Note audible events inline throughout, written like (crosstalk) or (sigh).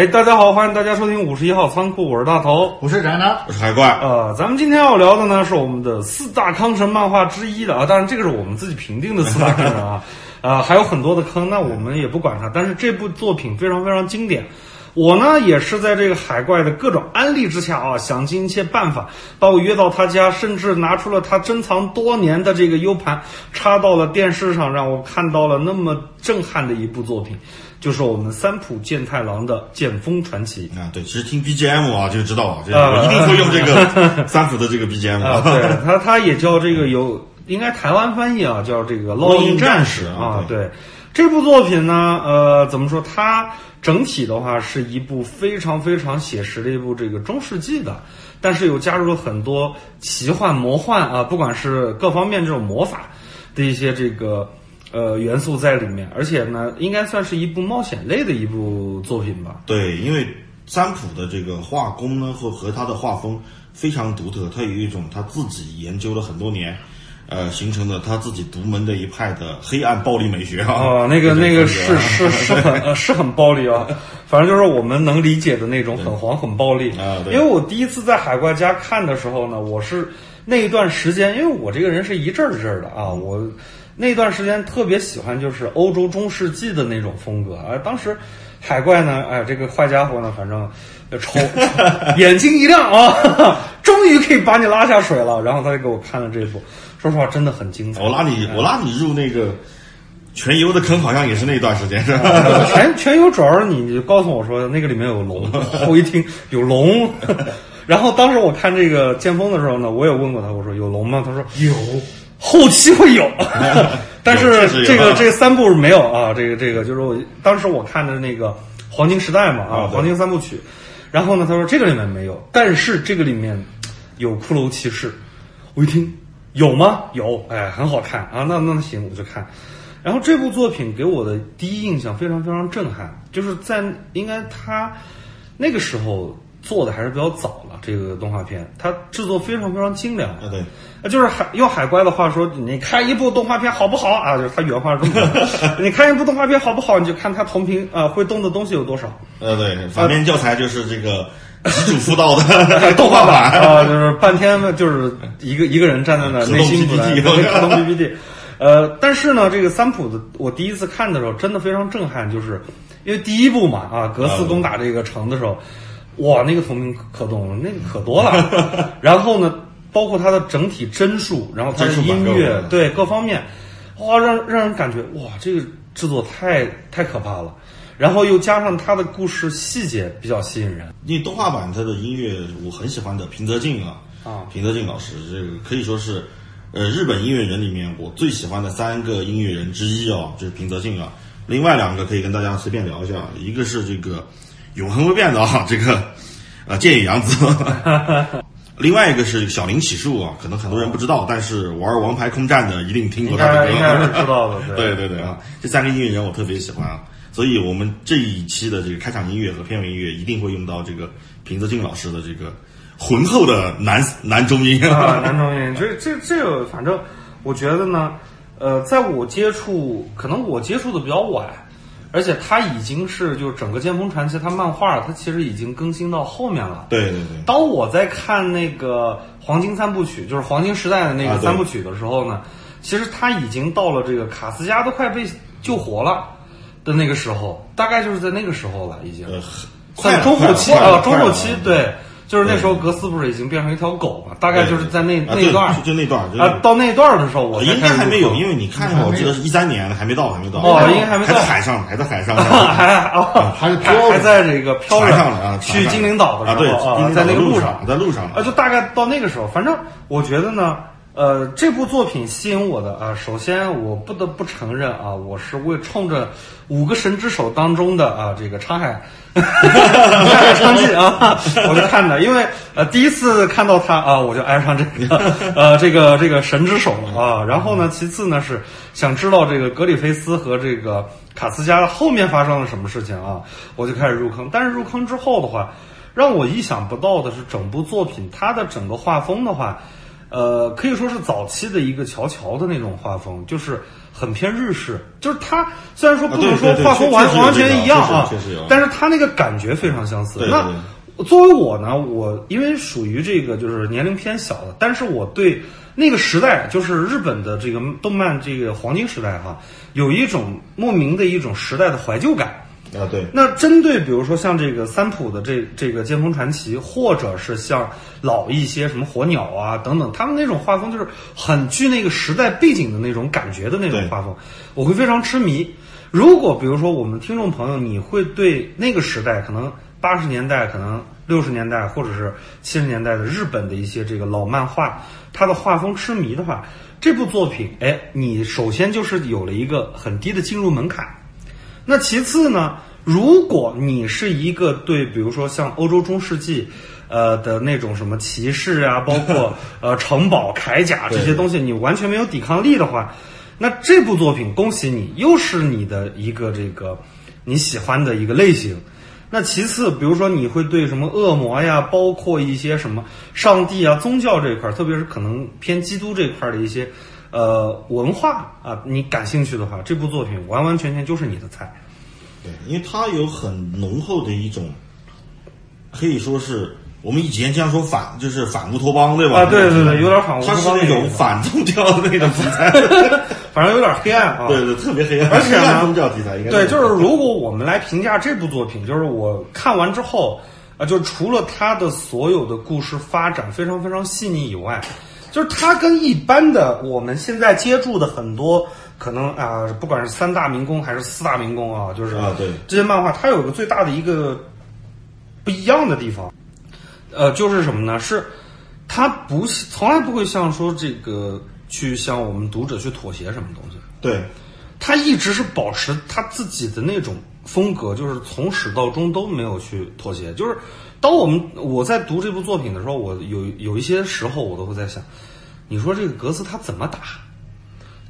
哎，大家好，欢迎大家收听五十一号仓库，我是大头。我是宅男，我是海怪。呃，咱们今天要聊的呢是我们的四大康神漫画之一的啊，当然这个是我们自己评定的四大康神啊，(laughs) 啊，还有很多的坑，那我们也不管它。但是这部作品非常非常经典，我呢也是在这个海怪的各种安利之下啊，想尽一切办法把我约到他家，甚至拿出了他珍藏多年的这个 U 盘插到了电视上，让我看到了那么震撼的一部作品。就是我们三浦健太郎的《剑锋传奇》啊，对，其实听 BGM 啊就知道啊，这我一定会用这个三浦的这个 BGM 啊，对，他，他也叫这个有应该台湾翻译啊，叫这个《烙印战士》啊，对，这部作品呢，呃，怎么说？它整体的话是一部非常非常写实的一部这个中世纪的，但是又加入了很多奇幻魔幻啊，不管是各方面这种魔法的一些这个。呃，元素在里面，而且呢，应该算是一部冒险类的一部作品吧。对，因为占卜的这个画工呢，和和他的画风非常独特，他有一种他自己研究了很多年，呃，形成的他自己独门的一派的黑暗暴力美学啊。哦，(laughs) 那个那个是是是很是很暴力啊，反正就是我们能理解的那种很黄很暴力啊。因为我第一次在海怪家看的时候呢，我是那一段时间，因为我这个人是一阵儿一阵儿的啊，我。那段时间特别喜欢就是欧洲中世纪的那种风格啊，当时海怪呢，哎，这个坏家伙呢，反正抽 (laughs) 眼睛一亮啊，(laughs) 终于可以把你拉下水了。然后他就给我看了这部，说实话真的很精彩。我拉你，我拉你入那个全游的坑，好像也是那段时间是吧？(laughs) 全全游主要是你就告诉我说那个里面有龙，(laughs) 我一听有龙，(laughs) 然后当时我看这个剑锋的时候呢，我也问过他，我说有龙吗？他说有。后期会有，但是这个这三部没有啊。这个这个就是我当时我看的那个黄金时代嘛啊，黄金三部曲。然后呢，他说这个里面没有，但是这个里面有骷髅骑士。我一听有吗？有，哎，很好看啊。那那行，我就看。然后这部作品给我的第一印象非常非常震撼，就是在应该他那个时候。做的还是比较早了，这个动画片它制作非常非常精良啊，对，就是海用海怪的话说，你看一部动画片好不好啊？就是他原话是这么说，你看一部动画片好不好，你就看他同屏啊会动的东西有多少。呃，对，反面教材就是这个基础辅导的 (laughs) 动画版啊，就是半天就是一个一个人站在那 (laughs) 内心 PPT，可动 PPT，(laughs) 呃，但是呢，这个三浦的我第一次看的时候真的非常震撼，就是因为第一部嘛啊，格斯攻打这个城的时候。哇，那个同名可动了，那个可多了。然后呢，包括它的整体帧数，然后它的音乐，对各方面，哇，让让人感觉哇，这个制作太太可怕了。然后又加上他的故事细节比较吸引人。因为动画版它的音乐我很喜欢的平泽静啊，啊，平泽静老师，这个可以说是，呃，日本音乐人里面我最喜欢的三个音乐人之一哦，就是平泽静啊。另外两个可以跟大家随便聊一下，一个是这个。永恒不变的啊，(laughs) 这个，呃，剑野洋子。(laughs) 另外一个是小林启树啊，可能很多人不知道，但是玩王牌空战的一定听过他的歌，应该是知道的。对 (laughs) 对对啊，这三个音乐人我特别喜欢啊，所以我们这一期的这个开场音乐和片尾音乐一定会用到这个平泽静老师的这个浑厚的男男中音啊，男中音。这这这个，反正我觉得呢，呃，在我接触，可能我接触的比较晚。而且他已经是就是整个《剑锋传奇》他漫画，他其实已经更新到后面了。对对对。当我在看那个黄金三部曲，就是黄金时代的那个三部曲的时候呢，其实他已经到了这个卡斯加都快被救活了的那个时候，大概就是在那个时候了，已经。在中后期啊，中后期对。就是那时候，格斯不是已经变成一条狗嘛？大概就是在那那段，就那段啊，到那段的时候，我应该还没有，因为你看，我记得是一三年，还没到，还没到哦，应该还没到，还在海上，还在海上，(laughs) 还哦，还还在这个漂上了啊，去精灵岛的时候啊，在那个路上，在路上啊，就大概到那个时候，反正我觉得呢。呃，这部作品吸引我的啊，首先我不得不承认啊，我是为冲着五个神之手当中的啊这个沧海，(laughs) 沧海昌记啊，我就看的，因为呃第一次看到他啊，我就爱上这个 (laughs) 呃这个这个神之手了啊。然后呢，其次呢是想知道这个格里菲斯和这个卡斯加后面发生了什么事情啊，我就开始入坑。但是入坑之后的话，让我意想不到的是整部作品它的整个画风的话。呃，可以说是早期的一个乔乔的那种画风，就是很偏日式，就是它虽然说不能说画风完完全一样啊，但是它那个感觉非常相似。那作为我呢，我因为属于这个就是年龄偏小的，但是我对那个时代，就是日本的这个动漫这个黄金时代哈，有一种莫名的一种时代的怀旧感。啊，对。那针对比如说像这个三浦的这这个《剑锋传奇》，或者是像老一些什么火鸟啊等等，他们那种画风就是很具那个时代背景的那种感觉的那种画风，我会非常痴迷。如果比如说我们听众朋友，你会对那个时代可能。八十年代，可能六十年代，或者是七十年代的日本的一些这个老漫画，它的画风痴迷的话，这部作品，哎，你首先就是有了一个很低的进入门槛。那其次呢，如果你是一个对，比如说像欧洲中世纪，呃的那种什么骑士啊，包括 (laughs) 呃城堡、铠甲这些东西，你完全没有抵抗力的话，那这部作品，恭喜你，又是你的一个这个你喜欢的一个类型。那其次，比如说你会对什么恶魔呀，包括一些什么上帝啊、宗教这一块，特别是可能偏基督这一块的一些呃文化啊，你感兴趣的话，这部作品完完全全就是你的菜。对，因为它有很浓厚的一种，可以说是我们以前经常说反，就是反乌托邦，对吧？啊，对对对，有点反乌托邦那种反宗教的那种题材。(laughs) 反正有点黑暗啊，对对，特别黑暗。而且呢，宗教题材应该对，就是如果我们来评价这部作品，就是我看完之后啊，就除了它的所有的故事发展非常非常细腻以外，就是它跟一般的我们现在接触的很多可能啊，不管是三大民工还是四大民工啊，就是啊，对这些漫画，它有个最大的一个不一样的地方，呃，就是什么呢？是它不从来不会像说这个。去向我们读者去妥协什么东西？对，它一直是保持它自己的那种风格，就是从始到终都没有去妥协。就是当我们我在读这部作品的时候，我有有一些时候我都会在想，你说这个格斯他怎么打？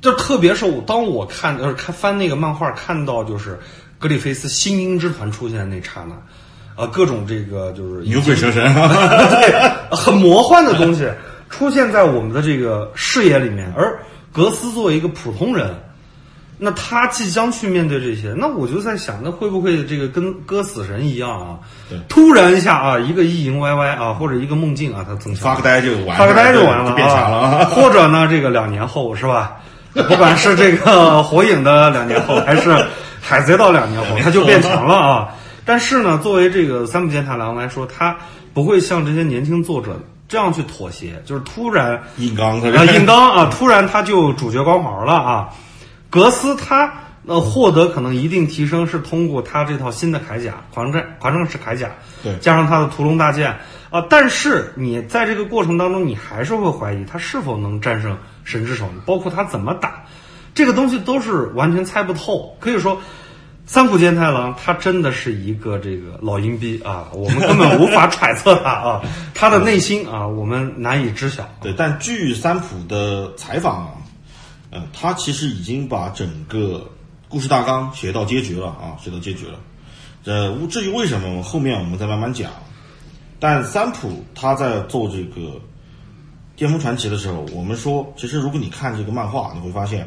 就特别是我当我看就是看翻那个漫画，看到就是格里菲斯新鹰之团出现的那刹那，啊，各种这个就是牛鬼蛇神，(laughs) 对，很魔幻的东西。出现在我们的这个视野里面，而格斯作为一个普通人，那他即将去面对这些，那我就在想，那会不会这个跟割死神一样啊？突然一下啊，一个意淫歪歪啊，或者一个梦境啊，他增强发个呆就完，发个呆就完了，变强了。啊 (laughs) 或者呢，这个两年后是吧？不管是这个火影的两年后，还是海贼到两年后，他就变强了啊。但是呢，作为这个三浦健太郎来说，他不会像这些年轻作者。这样去妥协，就是突然硬刚啊，硬刚啊，突然他就主角光环了啊。格斯他呃获得可能一定提升是通过他这套新的铠甲，狂战狂战士铠甲，对，加上他的屠龙大剑啊。但是你在这个过程当中，你还是会怀疑他是否能战胜神之手，包括他怎么打，这个东西都是完全猜不透，可以说。三浦健太郎，他真的是一个这个老阴逼啊，我们根本无法 (laughs) 揣测他啊，他的内心啊，我们难以知晓。对，但据三浦的采访啊，呃，他其实已经把整个故事大纲写到结局了啊，写到结局了。呃，至于为什么，后面我们再慢慢讲。但三浦他在做这个《巅峰传奇》的时候，我们说，其实如果你看这个漫画，你会发现，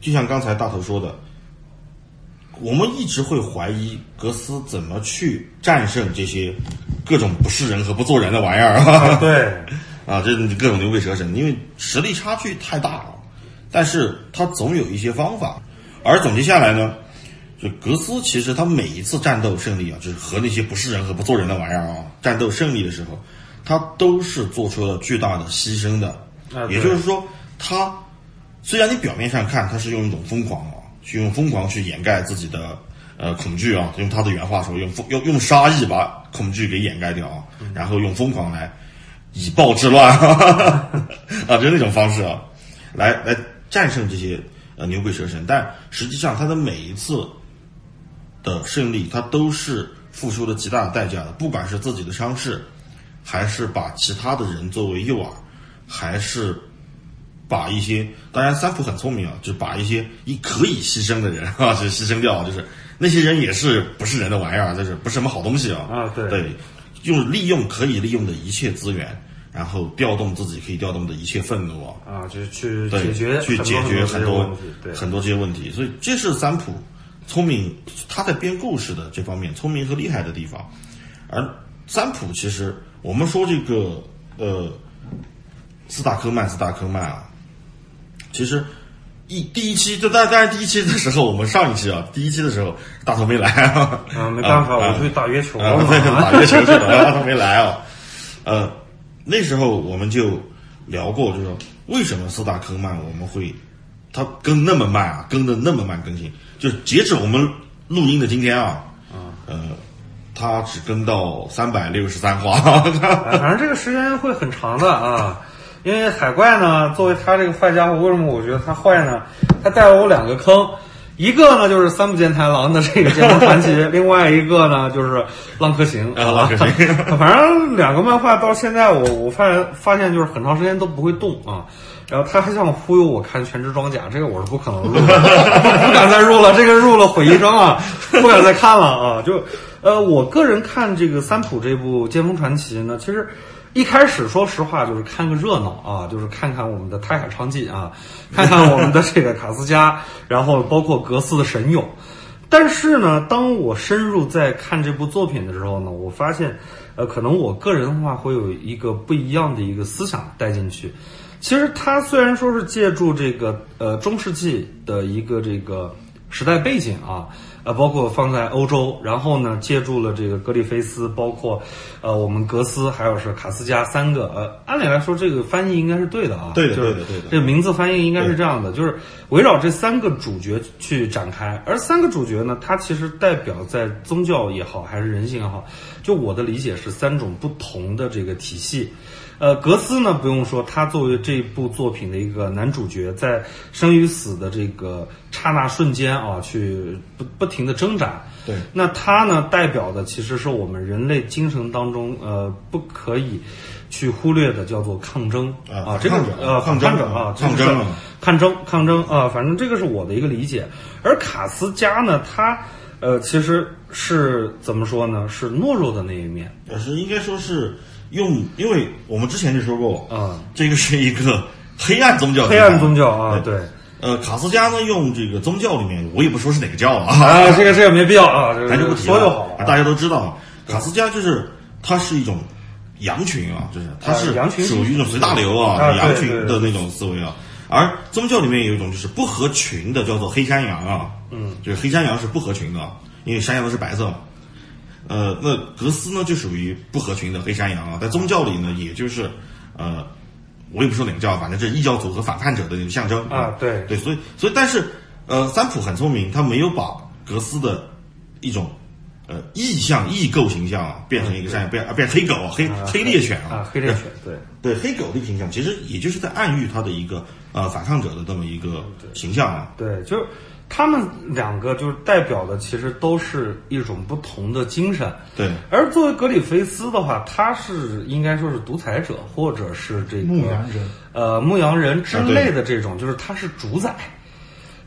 就像刚才大头说的。我们一直会怀疑格斯怎么去战胜这些各种不是人和不做人的玩意儿 (laughs) 啊？对，啊，这各种牛鬼蛇神，因为实力差距太大了。但是他总有一些方法。而总结下来呢，就格斯其实他每一次战斗胜利啊，就是和那些不是人和不做人的玩意儿啊战斗胜利的时候，他都是做出了巨大的牺牲的。也就是说，他虽然你表面上看他是用一种疯狂啊。去用疯狂去掩盖自己的呃恐惧啊，用他的原话说，用疯用用杀意把恐惧给掩盖掉啊，然后用疯狂来以暴制乱啊，(laughs) 就是那种方式啊，来来战胜这些呃牛鬼蛇神。但实际上他的每一次的胜利，他都是付出了极大的代价的，不管是自己的伤势，还是把其他的人作为诱饵，还是。把一些，当然三浦很聪明啊，就把一些一可以牺牲的人啊，就牺牲掉，就是那些人也是不是人的玩意儿，就是不是什么好东西啊。啊，对，对，用利用可以利用的一切资源，然后调动自己可以调动的一切愤怒啊，啊，就是去，解决去解决很很多很多这些问题，所以这是三浦聪明他在编故事的这方面聪明和厉害的地方。而三浦其实我们说这个呃斯塔科曼斯塔科曼啊，其实一第一期就当当然第一期的时候，我们上一期啊第一期的时候大头没来啊，啊，没办法，啊我去打月球啊了，对，打月球去了，大头没来啊。呃，那时候我们就聊过，就是说为什么四大坑慢我们会他更那么慢啊，更的那么慢更新，就是截止我们录音的今天啊，呃，他只更到三百六十三话，哎 (laughs) 反正这个时间会很长的啊。因为海怪呢，作为他这个坏家伙，为什么我觉得他坏呢？他带了我两个坑，一个呢就是三浦健太郎的这个《剑风传奇》，另外一个呢就是《浪客行 (laughs)》啊浪客行反正两个漫画到现在我我发现发现就是很长时间都不会动啊。然后他还想忽悠我看《全职装甲》，这个我是不可能入的，(laughs) 不敢再入了，这个入了毁一生啊，不敢再看了啊。就呃，我个人看这个三浦这部《剑锋传奇》呢，其实。一开始说实话就是看个热闹啊，就是看看我们的太海昌纪啊，(laughs) 看看我们的这个卡斯加，(laughs) 然后包括格斯的神勇。但是呢，当我深入在看这部作品的时候呢，我发现，呃，可能我个人的话会有一个不一样的一个思想带进去。其实它虽然说是借助这个呃中世纪的一个这个时代背景啊，呃，包括放在欧洲，然后呢，借助了这个格里菲斯，包括呃我们格斯，还有是卡斯加三个，呃，按理来说这个翻译应该是对的啊，对的对的对的这个名字翻译应该是这样的，就是围绕这三个主角去展开，而三个主角呢，它其实代表在宗教也好，还是人性也好，就我的理解是三种不同的这个体系。呃，格斯呢不用说，他作为这部作品的一个男主角，在生与死的这个刹那瞬间啊，去不不停的挣扎。对，那他呢代表的其实是我们人类精神当中呃不可以去忽略的，叫做抗争啊啊，这个抗争呃抗争抗争啊，抗争这个是啊抗争抗争啊，反正这个是我的一个理解。而卡斯加呢，他呃其实是怎么说呢？是懦弱的那一面。也是应该说是用，因为我们之前就说过，啊，这个是一个黑暗宗教，黑暗宗教啊，对。呃，卡斯加呢，用这个宗教里面，我也不说是哪个教啊，啊，这个这个没必要啊，咱就不提说就好了，大家都知道，卡斯加就是它是一种羊群啊，就是它是属于一种随大流啊，羊群的那种思维啊。而宗教里面有一种就是不合群的，叫做黑山羊啊，嗯，就是黑山羊是不合群的，因为山羊都是白色嘛。呃，那格斯呢就属于不合群的黑山羊啊，在宗教里呢，也就是呃，我也不说哪个教，反正这是异教徒和反叛者的象征啊对对，所以所以但是呃，三浦很聪明，他没有把格斯的一种呃异象异构形象啊，变成一个山羊，变啊变黑狗、黑黑猎犬啊，黑猎犬，对，对黑狗的形象，其实也就是在暗喻他的一个呃反抗者的这么一个形象啊。对，就是他们两个就是代表的，其实都是一种不同的精神。对，而作为格里菲斯的话，他是应该说是独裁者，或者是这个牧羊人，呃，牧羊人之类的这种，就是他是主宰。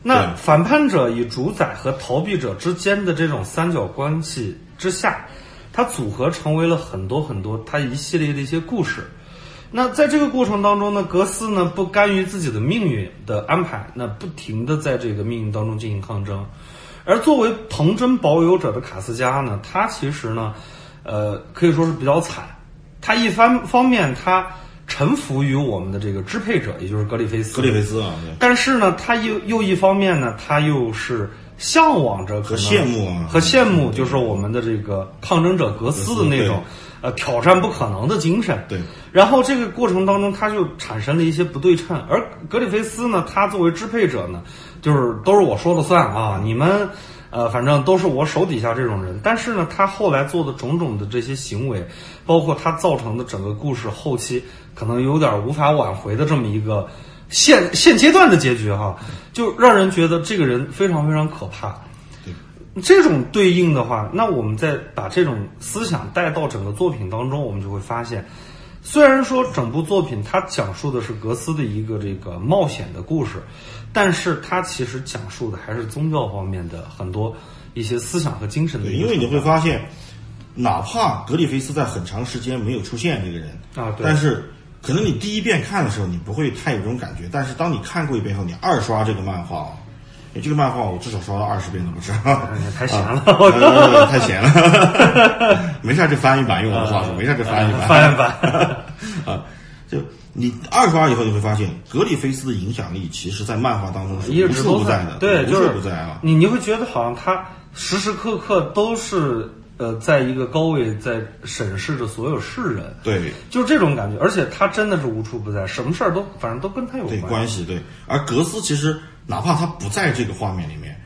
那反叛者与主宰和逃避者之间的这种三角关系之下，它组合成为了很多很多它一系列的一些故事。那在这个过程当中呢，格斯呢不甘于自己的命运的安排，那不停的在这个命运当中进行抗争。而作为童真保有者的卡斯加呢，他其实呢，呃，可以说是比较惨。他一方方面他臣服于我们的这个支配者，也就是格里菲斯。格里菲斯啊，对，但是呢，他又又一方面呢，他又是向往着和羡慕啊和羡慕，就是我们的这个抗争者格斯的那种呃挑战不可能的精神。对，然后这个过程当中，他就产生了一些不对称。而格里菲斯呢，他作为支配者呢，就是都是我说了算啊，你们。呃，反正都是我手底下这种人，但是呢，他后来做的种种的这些行为，包括他造成的整个故事后期可能有点无法挽回的这么一个现现阶段的结局哈，就让人觉得这个人非常非常可怕。这种对应的话，那我们再把这种思想带到整个作品当中，我们就会发现，虽然说整部作品它讲述的是格斯的一个这个冒险的故事，但是它其实讲述的还是宗教方面的很多一些思想和精神的对，因为你会发现，哪怕格里菲斯在很长时间没有出现这个人啊对。但是可能你第一遍看的时候你不会太有这种感觉，但是当你看过一遍后，你二刷这个漫画，这个漫画我至少刷了二十遍都不止。(laughs) 太闲了，太闲了。没事，就翻一版，用我的话说，没事就翻一版。翻译版啊，就你二刷以后，你会发现格里菲斯的影响力，其实在漫画当中是无处不在的，对，无处不在啊。你你会觉得好像他时时刻刻都是。呃，在一个高位在审视着所有世人，对，就是这种感觉，而且他真的是无处不在，什么事儿都反正都跟他有关系。对，而格斯其实哪怕他不在这个画面里面，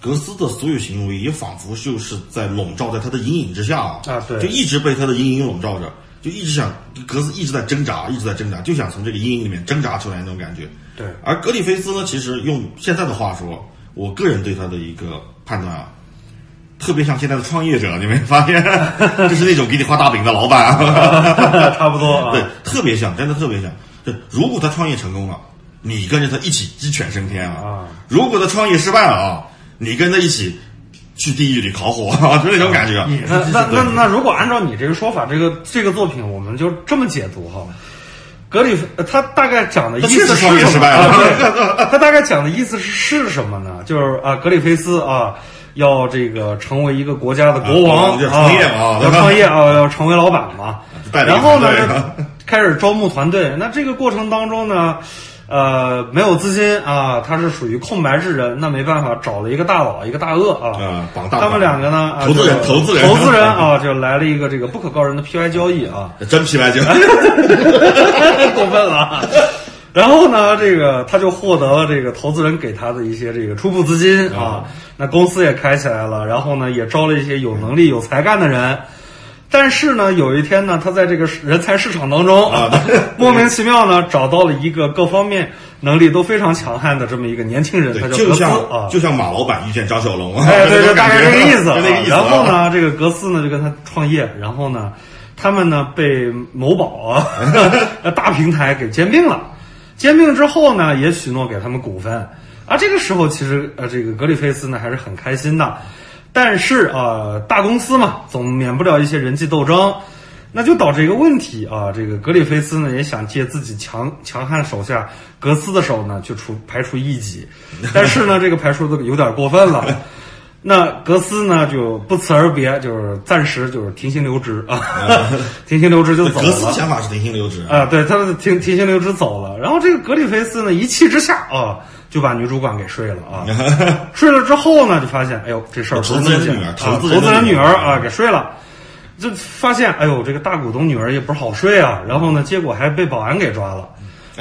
格斯的所有行为也仿佛就是在笼罩在他的阴影之下啊，对，就一直被他的阴影笼罩着，就一直想格斯一直在挣扎，一直在挣扎，就想从这个阴影里面挣扎出来那种感觉。对，而格里菲斯呢，其实用现在的话说，我个人对他的一个判断啊。特别像现在的创业者，你没发现？(laughs) 就是那种给你画大饼的老板，(laughs) 差不多。对，特别像，真的特别像。对，如果他创业成功了，你跟着他一起鸡犬升天啊！如果他创业失败了啊，你跟他一起去地狱里烤火，(laughs) 就那种感觉。那那那那，如果按照你这个说法，这个这个作品，我们就这么解读哈。格里他大概讲的意思是什么？他大概讲的意思是是什么呢？就是啊，格里菲斯啊。要这个成为一个国家的国王啊，创业啊，要创业啊，(laughs) 要成为老板嘛。然后呢，开始招募团队。那这个过程当中呢，呃，没有资金啊，他是属于空白之人。那没办法，找了一个大佬，一个大鳄啊。他们两个呢，投资人，投资人，投资人啊，就来了一个这个不可告人的 PY 交易啊，真 PY 交易，(laughs) 过分了。然后呢，这个他就获得了这个投资人给他的一些这个初步资金啊，那公司也开起来了，然后呢也招了一些有能力有才干的人，但是呢有一天呢，他在这个人才市场当中啊，(laughs) 莫名其妙呢找到了一个各方面能力都非常强悍的这么一个年轻人，他叫格斯啊，就像马老板遇见张小龙，哎，对对，(laughs) 大概这个意思。意思。然后呢，这个格斯呢就跟他创业，然后呢，他们呢被某宝啊 (laughs) 大平台给兼并了。兼并之后呢，也许诺给他们股份，啊，这个时候其实呃，这个格里菲斯呢还是很开心的，但是啊，大公司嘛，总免不了一些人际斗争，那就导致一个问题啊，这个格里菲斯呢也想借自己强强悍手下格斯的手呢，去除排除异己，但是呢，这个排除的有点过分了。那格斯呢就不辞而别，就是暂时就是停薪留职啊，(laughs) 停薪留职就走了。格斯想法是停薪留职啊，对，他停停薪留职走了。然后这个格里菲斯呢一气之下啊，就把女主管给睡了啊，(laughs) 睡了之后呢就发现，哎呦这事儿投资人女儿，投资人女儿啊给睡了，就发现哎呦这个大股东女儿也不是好睡啊。然后呢结果还被保安给抓了，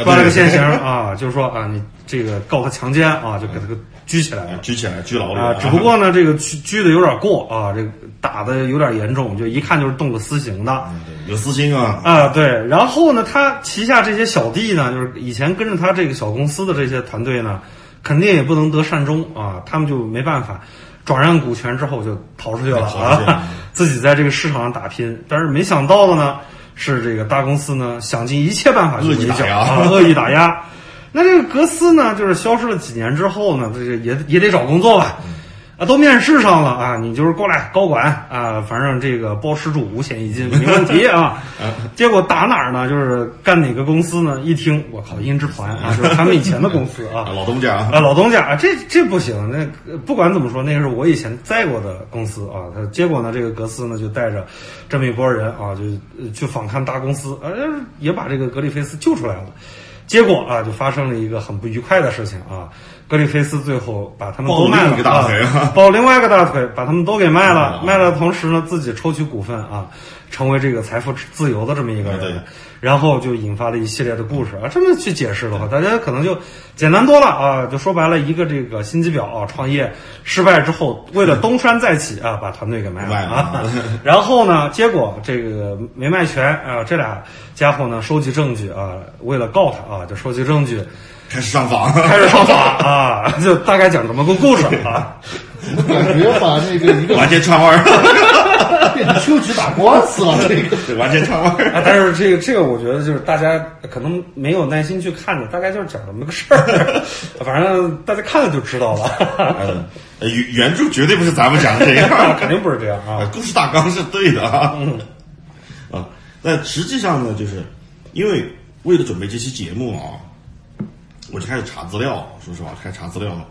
抓了个现行啊，就是说啊你这个告他强奸啊，就给他个。拘起来了，拘起来，拘牢里啊！只不过呢，这个拘拘的有点过啊，这个打的有点严重，就一看就是动了私刑的，有私心啊啊！对，然后呢，他旗下这些小弟呢，就是以前跟着他这个小公司的这些团队呢，肯定也不能得善终啊，他们就没办法，转让股权之后就逃出去了啊，(laughs) 自己在这个市场上打拼。但是没想到的呢，是这个大公司呢，想尽一切办法去围剿啊，恶意打压。那这个格斯呢，就是消失了几年之后呢，这个也也得找工作吧，啊，都面试上了啊，你就是过来高管啊，反正这个包吃住五险一金没问题啊。(laughs) 结果打哪儿呢？就是干哪个公司呢？一听我靠，音之团啊，就是他们以前的公司啊，(laughs) 老东家啊，老东家啊，这这不行。那不管怎么说，那个是我以前在过的公司啊。他结果呢，这个格斯呢就带着这么一波人啊，就去访看大公司，呃，也把这个格里菲斯救出来了。结果啊，就发生了一个很不愉快的事情啊！格里菲斯最后把他们都卖了啊，(laughs) 抱另外一个大腿，把他们都给卖了。卖了同时呢，自己抽取股份啊，成为这个财富自由的这么一个人。然后就引发了一系列的故事啊！这么去解释的话，大家可能就简单多了啊！就说白了，一个这个心机婊啊，创业失败之后，为了东山再起啊，把团队给卖了啊！(laughs) 然后呢，结果这个没卖全啊，这俩家伙呢，收集证据啊，为了告他啊，就收集证据，开始上访，开始上访啊！(laughs) 就大概讲这么个故事啊！感觉把那个一个完全串味儿。(laughs) 变成秋菊打官司了，这个完全串味儿。但是这个这个，我觉得就是大家可能没有耐心去看的，大概就是讲这么个事儿。(laughs) 反正大家看了就知道了。原原著绝对不是咱们讲的这样，肯定不是这样啊。故事大纲是对的啊。啊，那实际上呢，就是因为为了准备这期节目啊，我就开始查资料。说实话，开始查资料了。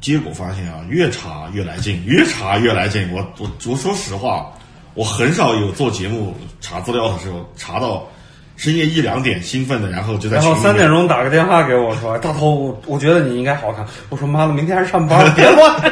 结果发现啊，越查越来劲，越查越来劲。我我我说实话，我很少有做节目查资料的时候查到深夜一两点兴奋的，然后就在然后三点钟打个电话给我说：“大头，我我觉得你应该好看。”我说：“妈的，明天还上班，别乱。(laughs) ”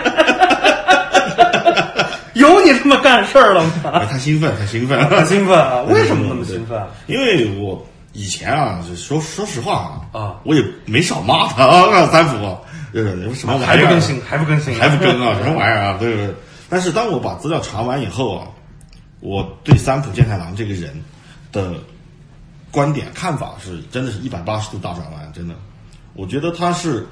有你这么干事儿了吗？太兴奋，太兴奋，太兴奋啊！为什么那么兴奋？因为我以前啊，说说实话啊，啊，我也没少骂他 (laughs) 啊，三浦，就是什么玩意儿还不更新，还不更新，还不更啊，什么玩意儿啊？对对。但是当我把资料查完以后啊，我对三浦健太郎这个人的观点看法是真的是一百八十度大转弯，真的，我觉得他是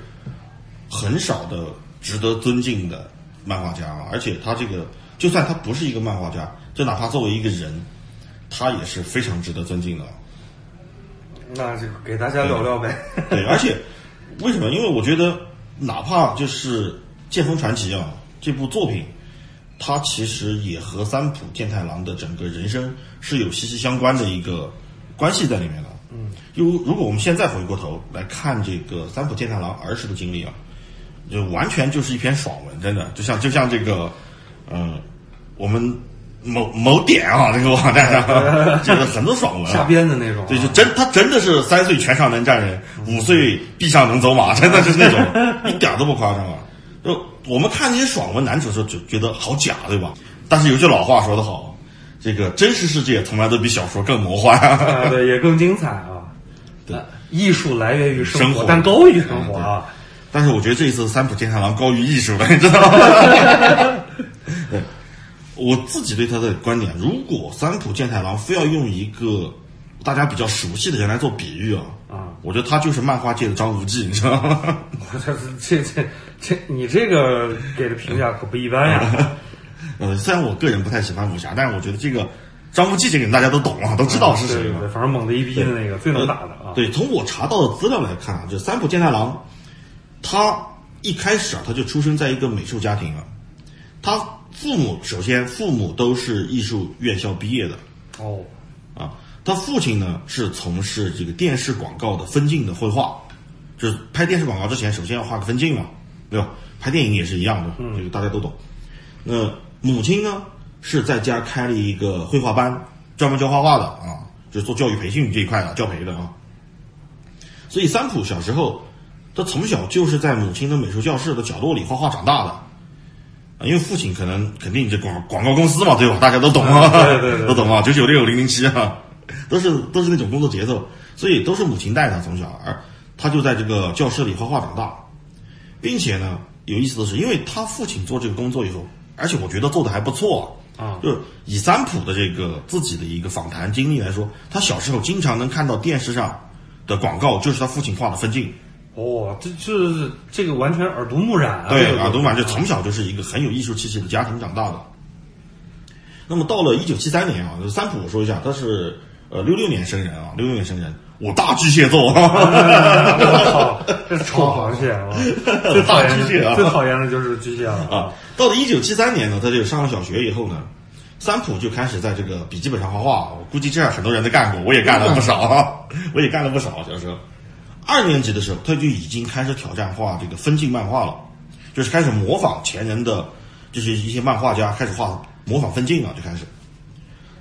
很少的值得尊敬的漫画家啊，而且他这个。就算他不是一个漫画家，就哪怕作为一个人，他也是非常值得尊敬的。那就给大家聊聊呗。对，而且为什么？因为我觉得，哪怕就是《剑锋传奇》啊这部作品，它其实也和三浦健太郎的整个人生是有息息相关的一个关系在里面的。嗯，就如果我们现在回过头来看这个三浦健太郎儿时的经历啊，就完全就是一篇爽文，真的，就像就像这个。嗯，我们某某点啊，这个网站上 (laughs) 就是很多爽文，瞎编的那种。对，就真他真的是三岁全上能站人，五岁臂上能走马，(laughs) 真的就是那种 (laughs) 一点都不夸张啊。就我们看那些爽文男主的时候，就觉得好假，对吧？但是有句老话说得好，这个真实世界从来都比小说更魔幻，对，也更精彩啊。对，艺术来源于生活，但高于生活啊。但是我觉得这一次三浦健太郎高于艺术了，你知道吗？我自己对他的观点，如果三浦健太郎非要用一个大家比较熟悉的人来做比喻啊，啊，我觉得他就是漫画界的张无忌，你知道吗？这这这，你这个给的评价可不一般呀。(laughs) 呃，虽然我个人不太喜欢武侠，但是我觉得这个张无忌这个人大家都懂啊，都知道是谁嘛。反正猛的一逼的那个最能打的啊。对，从我查到的资料来看啊，就三浦健太郎，他一开始啊，他就出生在一个美术家庭啊，他。父母首先，父母都是艺术院校毕业的。哦，啊，他父亲呢是从事这个电视广告的分镜的绘画，就是拍电视广告之前，首先要画个分镜嘛，对吧？拍电影也是一样的，这个大家都懂。那母亲呢是在家开了一个绘画班，专门教画画的啊，就是做教育培训这一块的教培的啊。所以三浦小时候，他从小就是在母亲的美术教室的角落里画画长大的。因为父亲可能肯定这广广告公司嘛，对吧？大家都懂啊，对对对，(laughs) 都懂啊，九九六零零七啊，都是都是那种工作节奏，所以都是母亲带他从小，而他就在这个教室里画画长大，并且呢，有意思的是，因为他父亲做这个工作以后，而且我觉得做的还不错啊，就是以三浦的这个自己的一个访谈经历来说，他小时候经常能看到电视上的广告，就是他父亲画的分镜。哦，这是这个完全耳濡目染啊！对，耳濡目染，就从小就是一个很有艺术气息的家庭长大的。那么到了一九七三年啊，三浦我说一下，他是呃六六年生人啊，六六年生人，我大巨蟹座，这是臭螃蟹啊！最 (laughs) 大巨蟹啊，最讨厌的就是巨蟹了啊！到了一九七三年呢，他就上了小学以后呢，三浦就开始在这个笔记本上画画。我估计这样很多人都干过，我也干了不少，(laughs) 我也干了不少，小时候。二年级的时候，他就已经开始挑战画这个分镜漫画了，就是开始模仿前人的，就是一些漫画家开始画模仿分镜了，就开始。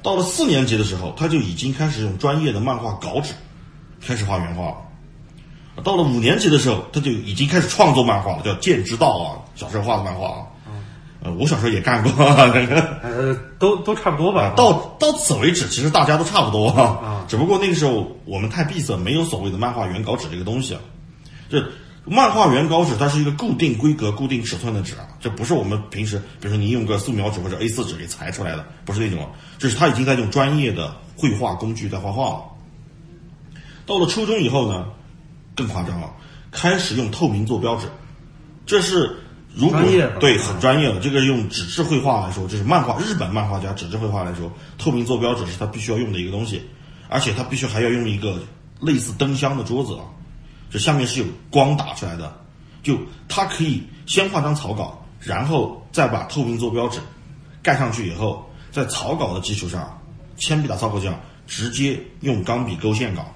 到了四年级的时候，他就已经开始用专业的漫画稿纸开始画原画了。到了五年级的时候，他就已经开始创作漫画了，叫剑之道啊，小时候画的漫画啊。呃，我小时候也干过，(laughs) 呃，都都差不多吧。到到此为止，其实大家都差不多啊。(laughs) 只不过那个时候我们太闭塞，没有所谓的漫画原稿纸这个东西啊。这漫画原稿纸它是一个固定规格、固定尺寸的纸啊，这不是我们平时，比如说你用个素描纸或者 A4 纸给裁出来的，不是那种，就是他已经在用专业的绘画工具在画画了。到了初中以后呢，更夸张了，开始用透明坐标纸，这是。如果对很专业的这个用纸质绘画来说，就是漫画日本漫画家纸质绘画来说，透明坐标纸是他必须要用的一个东西，而且他必须还要用一个类似灯箱的桌子啊，这下面是有光打出来的，就他可以先画张草稿，然后再把透明坐标纸盖上去以后，在草稿的基础上，铅笔打草稿这样直接用钢笔勾线稿，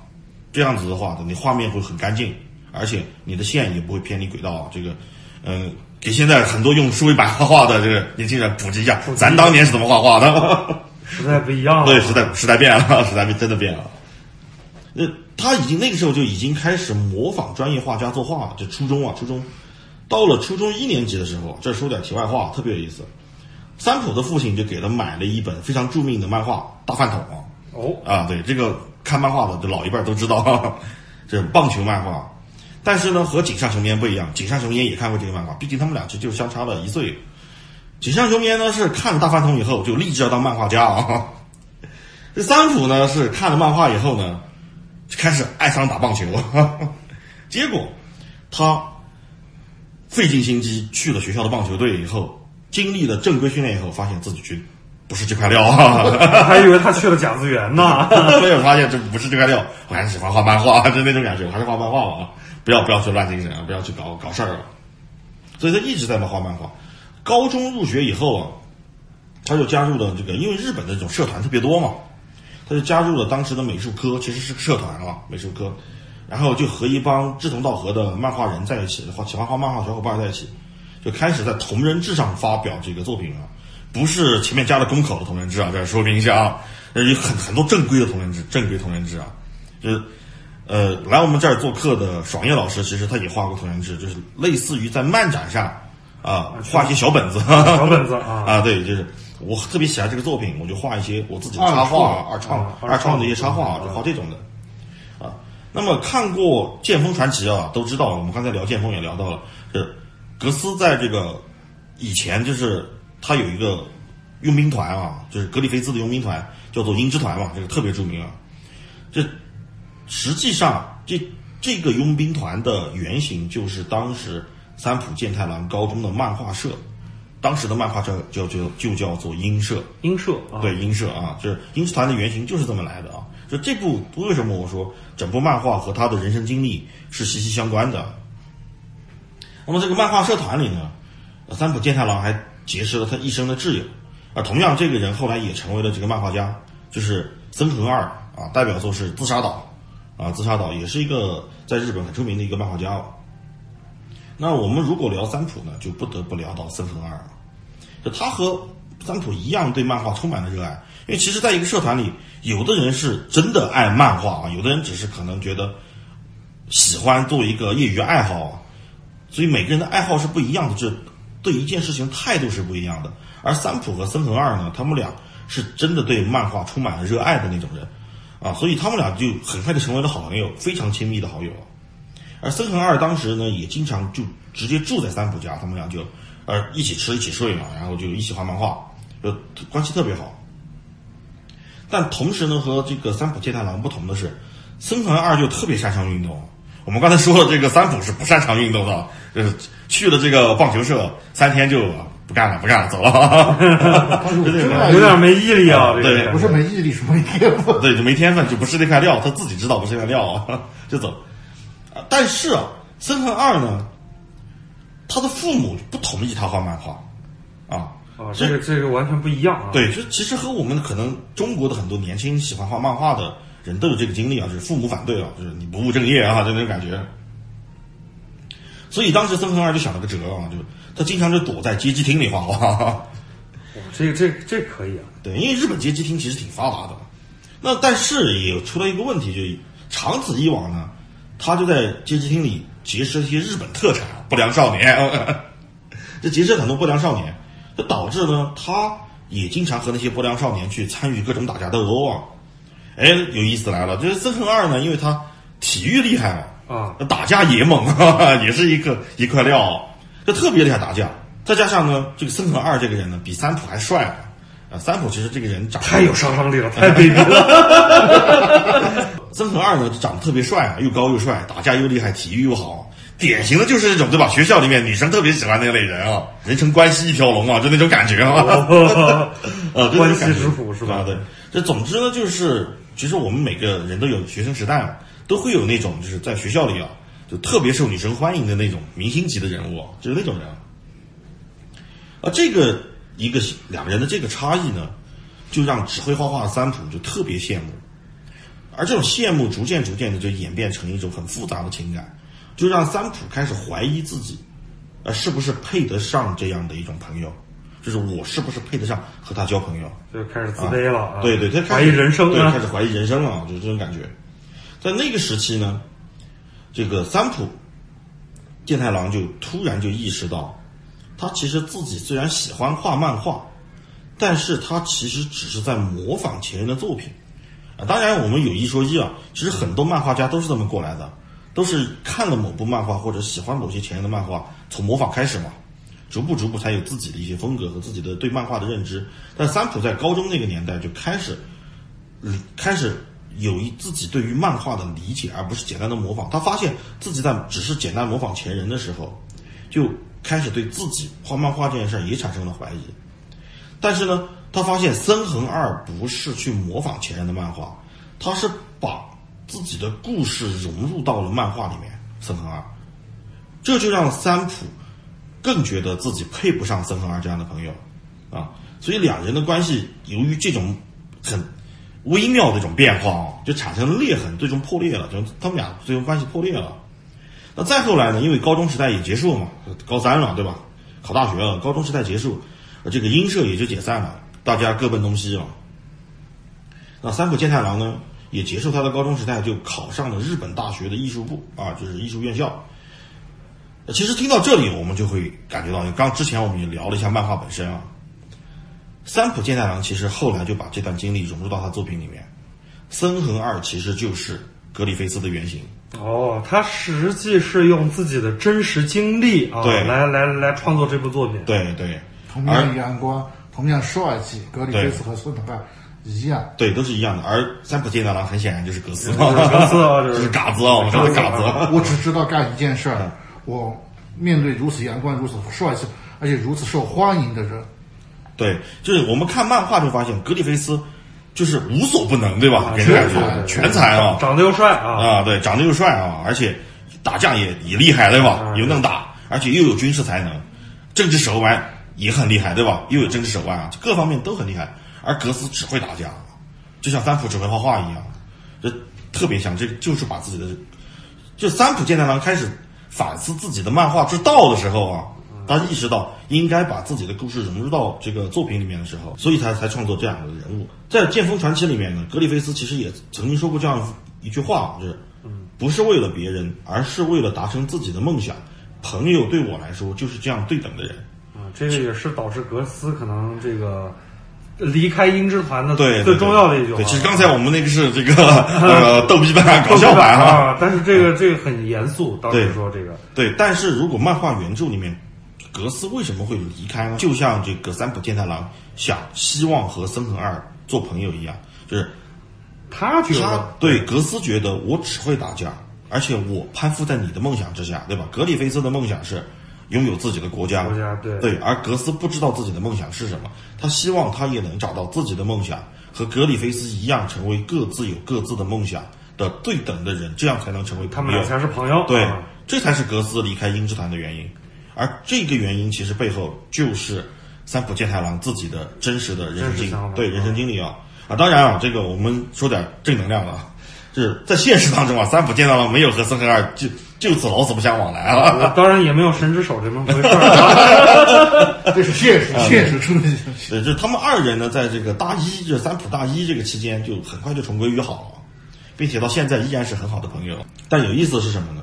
这样子的话，你画面会很干净，而且你的线也不会偏离轨道。这个，嗯，给现在很多用数位板画画的这个年轻人普及一下，咱当年是怎么画画的？时代不一样了，(laughs) 对，时代时代变了，(laughs) 时代真的变了。那，他已经那个时候就已经开始模仿专业画家作画了。就初中啊，初中到了初中一年级的时候，这说点题外话，特别有意思。三浦的父亲就给他买了一本非常著名的漫画《大饭桶》。哦，啊，对，这个看漫画的这老一辈都知道，(laughs) 这棒球漫画。但是呢，和井上雄彦不一样，井上雄彦也看过这个漫画，毕竟他们俩其实就相差了一岁。井上雄彦呢是看了《大饭桶》以后就立志要当漫画家啊。这三浦呢是看了漫画以后呢。开始爱上打棒球，结果他费尽心机去了学校的棒球队以后，经历了正规训练以后，发现自己去不是这块料啊，(laughs) 还以为他去了甲子园呢。(laughs) 所以发现这不是这块料，我还是喜欢画漫画，(laughs) 就那种感觉，还是画漫画吧啊！不要不要去乱精神啊，不要去搞搞事儿了。所以他一直在那画漫画。高中入学以后啊，他就加入了这个，因为日本的这种社团特别多嘛。他就加入了当时的美术科，其实是个社团啊，美术科，然后就和一帮志同道合的漫画人在一起，画喜欢画漫画小伙伴在一起，就开始在同人志上发表这个作品了，不是前面加了公口的同人志啊，这说明一下啊，有很很多正规的同人志，正规同人志啊，就是呃来我们这儿做客的爽叶老师，其实他也画过同人志，就是类似于在漫展上啊画一些小本子，小本子 (laughs) 啊啊对，就是。我特别喜欢这个作品，我就画一些我自己的插画、二创、二创的一些插画，就画这种的，啊。那么看过《剑锋传奇》啊，都知道我们刚才聊剑锋也聊到了，是格斯在这个以前就是他有一个佣兵团啊，就是格里菲斯的佣兵团，叫做鹰之团嘛，这个特别著名啊。这实际上这这个佣兵团的原型就是当时三浦健太郎高中的漫画社。当时的漫画叫叫叫就叫做英社，英社对英社啊，就是英之团的原型就是这么来的啊。就这部为什么我说整部漫画和他的人生经历是息息相关的？那么这个漫画社团里呢，三浦健太郎还结识了他一生的挚友，啊同样这个人后来也成为了这个漫画家，就是森恒二啊，代表作是《自杀岛》啊，《自杀岛》也是一个在日本很出名的一个漫画家。那我们如果聊三浦呢，就不得不聊到森恒二，就他和三浦一样对漫画充满了热爱。因为其实，在一个社团里，有的人是真的爱漫画啊，有的人只是可能觉得喜欢做一个业余爱好啊。所以每个人的爱好是不一样的，这对一件事情态度是不一样的。而三浦和森恒二呢，他们俩是真的对漫画充满了热爱的那种人啊，所以他们俩就很快就成为了好朋友，非常亲密的好友。而森恒二当时呢，也经常就直接住在三浦家，他们俩就，呃，一起吃一起睡嘛，然后就一起画漫画，就关系特别好。但同时呢，和这个三浦健太郎不同的是，森恒二就特别擅长运动。我们刚才说了，这个三浦是不擅长运动的，就是去了这个棒球社三天就不干了，不干了，走了，(laughs) 有点没毅力啊。对，不是没毅力，是没天分。对，就没天分，就不是那块料，他自己知道不是那块料，(laughs) 就走。但是啊，森恒二呢，他的父母不同意他画漫画，啊，啊，这个这个完全不一样啊。对，就其实和我们可能中国的很多年轻喜欢画漫画的人都有这个经历啊，就是父母反对啊，就是你不务正业啊，就那种感觉。所以当时森恒二就想了个辙啊，就他经常就躲在街机厅里画画。哇，这个这这可以啊。对，因为日本街机厅其实挺发达的，那但是也出了一个问题，就长此以往呢。他就在街机厅里结识一些日本特产不良少年，这结识很多不良少年，这导致呢，他也经常和那些不良少年去参与各种打架斗殴啊。哎，有意思来了，就是森恒二呢，因为他体育厉害嘛，啊，打架也猛，也是一个一块料，就特别厉害打架。再加上呢，这个森可二这个人呢，比三浦还帅啊。三浦其实这个人长得太有杀伤力了，太卑鄙了。(laughs) 森可二呢，长得特别帅啊，又高又帅，打架又厉害，体育又好，典型的就是那种对吧？学校里面女生特别喜欢那类人啊，人称关系一条龙啊，就那种感觉啊，(laughs) 呃，关系之虎是吧？对，这总之呢，就是其实我们每个人都有学生时代嘛，都会有那种就是在学校里啊，就特别受女生欢迎的那种明星级的人物，就是那种人。而，这个一个两个人的这个差异呢，就让只会画画的三浦就特别羡慕。而这种羡慕逐渐逐渐的就演变成一种很复杂的情感，就让三浦开始怀疑自己，呃，是不是配得上这样的一种朋友，就是我是不是配得上和他交朋友，就开始自卑了啊。对对，他怀疑人生对，开始怀疑人生了，就是这种感觉。在那个时期呢，这个三浦健太郎就突然就意识到，他其实自己虽然喜欢画漫画，但是他其实只是在模仿前人的作品。啊，当然我们有一说一啊，其实很多漫画家都是这么过来的，都是看了某部漫画或者喜欢某些前人的漫画，从模仿开始嘛，逐步逐步才有自己的一些风格和自己的对漫画的认知。但三浦在高中那个年代就开始，嗯开始有一自己对于漫画的理解，而不是简单的模仿。他发现自己在只是简单模仿前人的时候，就开始对自己画漫画这件事也产生了怀疑。但是呢？他发现森恒二不是去模仿前人的漫画，他是把自己的故事融入到了漫画里面。森恒二，这就让三浦更觉得自己配不上森恒二这样的朋友啊，所以两人的关系由于这种很微妙的一种变化啊，就产生了裂痕，最终破裂了，就他们俩最终关系破裂了。那再后来呢？因为高中时代也结束了嘛，高三了，对吧？考大学了，高中时代结束，这个音社也就解散了。大家各奔东西了。那三浦健太郎呢，也结束他的高中时代，就考上了日本大学的艺术部啊，就是艺术院校。其实听到这里，我们就会感觉到，刚之前我们也聊了一下漫画本身啊。三浦健太郎其实后来就把这段经历融入到他作品里面。森恒二其实就是格里菲斯的原型。哦，他实际是用自己的真实经历啊，对，来来来创作这部作品。对对，同样阳光。同样帅气，格里菲斯和孙腾盖一样，对，都是一样的。而三浦健太郎很显然就是格斯，(laughs) 格斯啊，(laughs) 就是嘎子啊，我们说的嘎子。我只知道干一件事儿，我面对如此阳光、如此帅气，而且如此受欢迎的人，对，就是我们看漫画就发现格里菲斯就是无所不能，对吧？给人感觉全才啊，长得又帅啊，啊，对，长得又帅啊，而且打架也也厉害，对吧？又能打，而且又有军事才能，政治手腕。也很厉害，对吧？又有政治手腕啊，各方面都很厉害。而格斯只会打架，就像三浦只会画画一样，这特别像。这就是把自己的，就三浦健太郎开始反思自己的漫画之道的时候啊，他意识到应该把自己的故事融入到这个作品里面的时候，所以他才创作这样的人物。在《剑锋传奇》里面呢，格里菲斯其实也曾经说过这样一句话，就是不是为了别人，而是为了达成自己的梦想。朋友对我来说就是这样对等的人。啊这个也是导致格斯可能这个离开鹰之团的最最重要的一句话。对，其实刚才我们那个是这个 (laughs) 呃逗逼版、搞笑版啊，(laughs) 但是这个这个很严肃。当时说这个对，但是如果漫画原著里面格斯为什么会离开呢？就像这个三浦健太郎想希望和森恒二做朋友一样，就是他觉得对格斯觉得我只会打架，而且我攀附在你的梦想之下，对吧？格里菲斯的梦想是。拥有自己的国家，国家对对，而格斯不知道自己的梦想是什么，他希望他也能找到自己的梦想，和格里菲斯一样，成为各自有各自的梦想的对等的人，这样才能成为他们俩才是朋友。对，这才是格斯离开鹰之团的原因，而这个原因其实背后就是三浦健太郎自己的真实的人生经历，对人生经历啊啊，当然啊，这个我们说点正能量的，就是在现实当中啊，三浦健太郎没有和森和二就。就此老死不相往来了。当然也没有神之手这么回事 (laughs) 这是现实，现实出的。对，就他们二人呢，在这个大一，就三浦大一这个期间，就很快就重归于好了，并且到现在依然是很好的朋友。但有意思的是什么呢？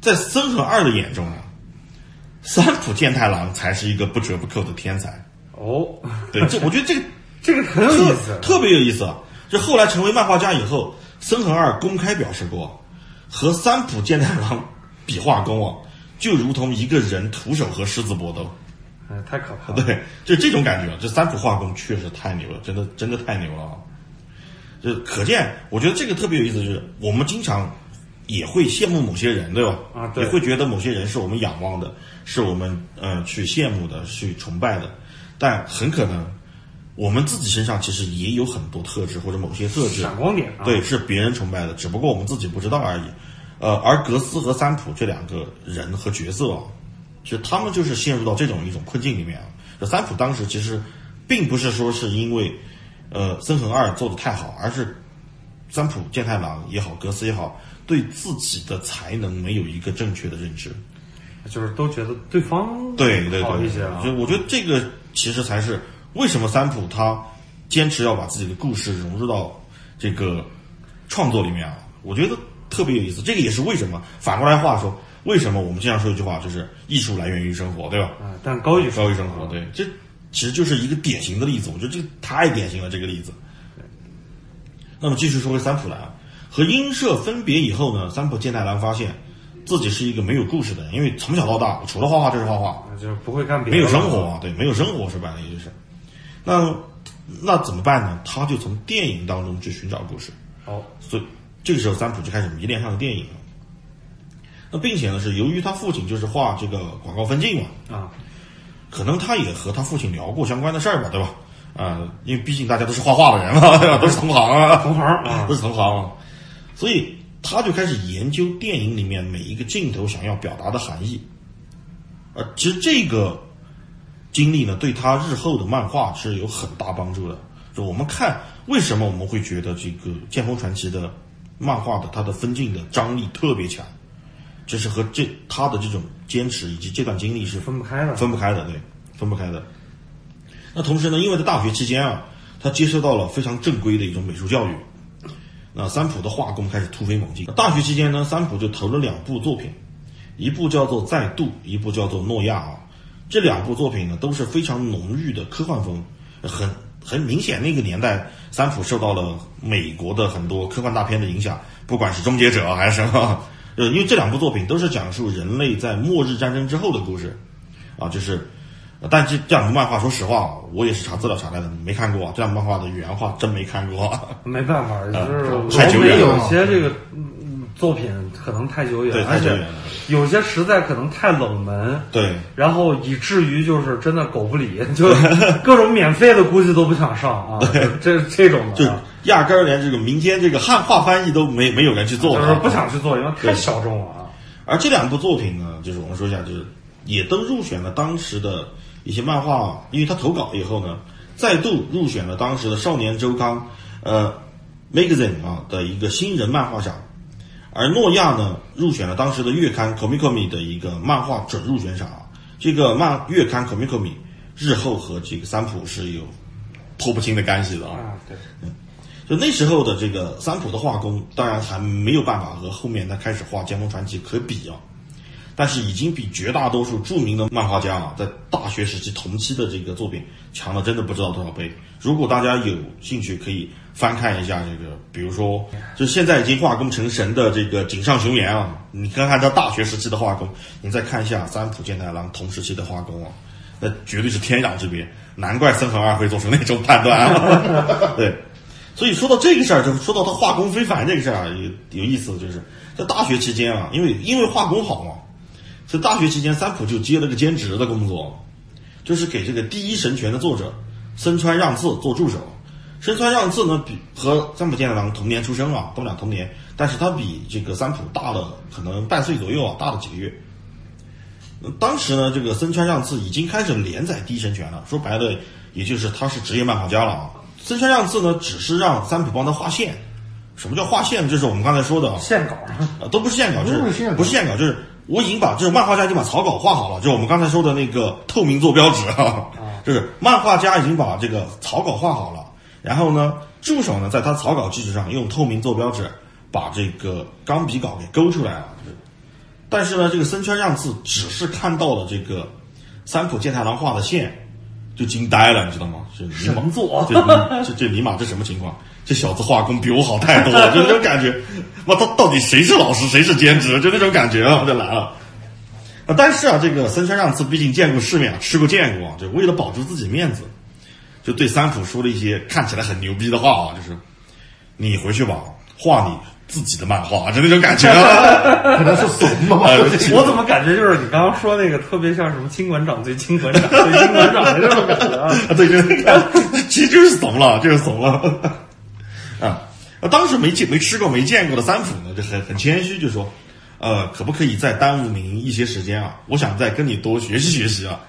在森和二的眼中啊，三浦健太郎才是一个不折不扣的天才。哦，对，这我觉得这个 (laughs) 这个很有意思，特别有意思。就后来成为漫画家以后，森恒二公开表示过。和三浦健太郎比画功啊，就如同一个人徒手和狮子搏斗，哎，太可怕了。对，就这种感觉，这三浦画工确实太牛了，真的真的太牛了。就可见，我觉得这个特别有意思，就是我们经常也会羡慕某些人，对吧？啊，对，也会觉得某些人是我们仰望的，是我们呃去羡慕的，去崇拜的，但很可能。我们自己身上其实也有很多特质或者某些特质，闪光点，对，是别人崇拜的，只不过我们自己不知道而已。呃，而格斯和三浦这两个人和角色，其实他们就是陷入到这种一种困境里面。这三浦当时其实并不是说是因为呃森恒二做的太好，而是三浦健太郎也好，格斯也好，对自己的才能没有一个正确的认知，就是都觉得对方对对好一些对啊，就我觉得这个其实才是为什么三浦他坚持要把自己的故事融入到这个创作里面啊，我觉得特别有意思。这个也是为什么反过来话说，为什么我们经常说一句话，就是艺术来源于生活，对吧？啊，但高于高于生活，对，这其实就是一个典型的例子。我觉得这个太典型了，这个例子。那么继续说回三浦来啊，和音社分别以后呢，三浦健太郎发现自己是一个没有故事的人，因为从小到大除了画画就是画画，就是不会干别的，没有生活啊，对，没有生活说白了也就是。那那怎么办呢？他就从电影当中去寻找故事。哦，所以这个时候三浦就开始迷恋上了电影了。那并且呢，是由于他父亲就是画这个广告分镜嘛，啊，可能他也和他父亲聊过相关的事儿吧，对吧？啊、因为毕竟大家都是画画的人嘛，对吧？都是同行啊，同行啊都是同行啊，所以他就开始研究电影里面每一个镜头想要表达的含义。呃，其实这个经历呢，对他日后的漫画是有很大帮助的。就我们看为什么我们会觉得这个《剑锋传奇》的漫画的它的分镜的张力特别强，这是和这他的这种坚持以及这段经历是分不开的，分不开的，对，分不开的。那同时呢，因为在大学期间啊，他接受到了非常正规的一种美术教育，那三浦的画工开始突飞猛进。大学期间呢，三浦就投了两部作品，一部叫做《再度》，一部叫做《诺亚》啊。这两部作品呢都是非常浓郁的科幻风，很很明显，那个年代三浦受到了美国的很多科幻大片的影响，不管是《终结者》还是什么，呃，因为这两部作品都是讲述人类在末日战争之后的故事，啊，就是。呃但这这两部漫画，说实话，我也是查资料查来的，没看过。这两部漫画的原画真没看过。(laughs) 没办法，就是嗯太久远了有些这个嗯作品可能太久远，对而且太久远了有些实在可能太冷门，对，然后以至于就是真的狗不理，(laughs) 就各种免费的估计都不想上啊，这这种就的啊，压根儿连这个民间这个汉化翻译都没没有人去做啊，就是不想去做，因为太小众了啊。而这两部作品呢，就是我们说一下，就是也都入选了当时的一些漫画，因为他投稿以后呢，再度入选了当时的《少年周刊》呃 Magazine 啊的一个新人漫画奖，而诺亚呢入选了当时的月刊 Comikomi 的一个漫画准入选赏啊。这个漫月刊 Comikomi 日后和这个三浦是有脱不清的干系的啊。啊，对，就那时候的这个三浦的画工，当然还没有办法和后面他开始画《剑锋传奇》可比啊，但是已经比绝大多数著名的漫画家啊，在大学时期同期的这个作品强了，真的不知道多少倍。如果大家有兴趣，可以翻看一下这个，比如说，就现在已经画工成神的这个井上雄彦啊，你看看他大学时期的画工，你再看一下三浦健太郎同时期的画工啊，那绝对是天壤之别，难怪森恒二会做出那种判断啊，(laughs) 对。所以说到这个事儿，就说到他画工非凡这个事儿啊，有有意思的就是在大学期间啊，因为因为画工好嘛，所以大学期间三浦就接了个兼职的工作，就是给这个《第一神拳》的作者森川让次做助手。森川让次呢，比和三浦健太郎同年出生啊，他们俩同年，但是他比这个三浦大了可能半岁左右啊，大了几个月。呃当时呢，这个森川让次已经开始连载《第一神拳》了，说白了，也就是他是职业漫画家了啊。森川让次呢，只是让三浦帮他画线。什么叫画线？就是我们刚才说的啊，线稿啊，都不是线稿，就是不是线稿不是线稿，就是我已经把就是漫画家已经把草稿画好了，就是我们刚才说的那个透明坐标纸啊，就是漫画家已经把这个草稿画好了，然后呢，助手呢在他草稿基础上用透明坐标纸把这个钢笔稿给勾出来了。就是但是呢，这个森川让次只是看到了这个三浦健太郎画的线，就惊呆了，你知道吗？是尼玛这这这尼玛这什么情况？这小子画工比我好太多了，(laughs) 就那种感觉。妈，他到底谁是老师，谁是兼职？就那种感觉啊，就来了。啊，但是啊，这个森川让次毕竟见过世面，吃过见过啊，就为了保住自己面子，就对三浦说了一些看起来很牛逼的话啊，就是你回去吧，画你自己的漫画，就那种感觉啊。(laughs) 可能是怂了吧？我怎么感觉就是你刚刚说那个特别像什么金馆长对金馆长对金馆长的这种感觉啊？(laughs) 啊，对，就是看，(laughs) 其实就是怂了，就是怂了。啊，啊当时没见没吃过没见过的三浦呢，就很很谦虚，就说，呃，可不可以再耽误您一些时间啊？我想再跟你多学习学习啊。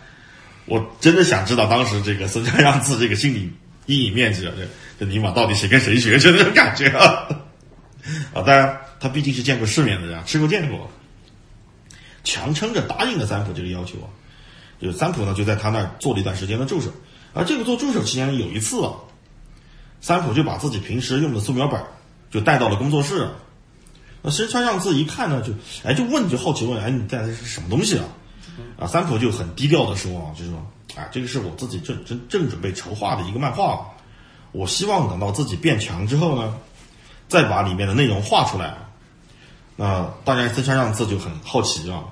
我真的想知道当时这个孙家让次这个心理阴影面积啊，这这尼玛到底谁跟谁学，就那种感觉啊。(laughs) 啊，当然他毕竟是见过世面的人，吃过见过，强撑着答应了三浦这个要求啊。就是三浦呢，就在他那儿做了一段时间的助手。而这个做助手期间，有一次啊，三浦就把自己平时用的素描本就带到了工作室。那石川让次一看呢，就哎就问，就好奇问，哎你带的是什么东西啊？啊，三浦就很低调的说啊，就说，啊这个是我自己正正正准备筹划的一个漫画，我希望等到自己变强之后呢，再把里面的内容画出来。那当然，森川让次就很好奇啊，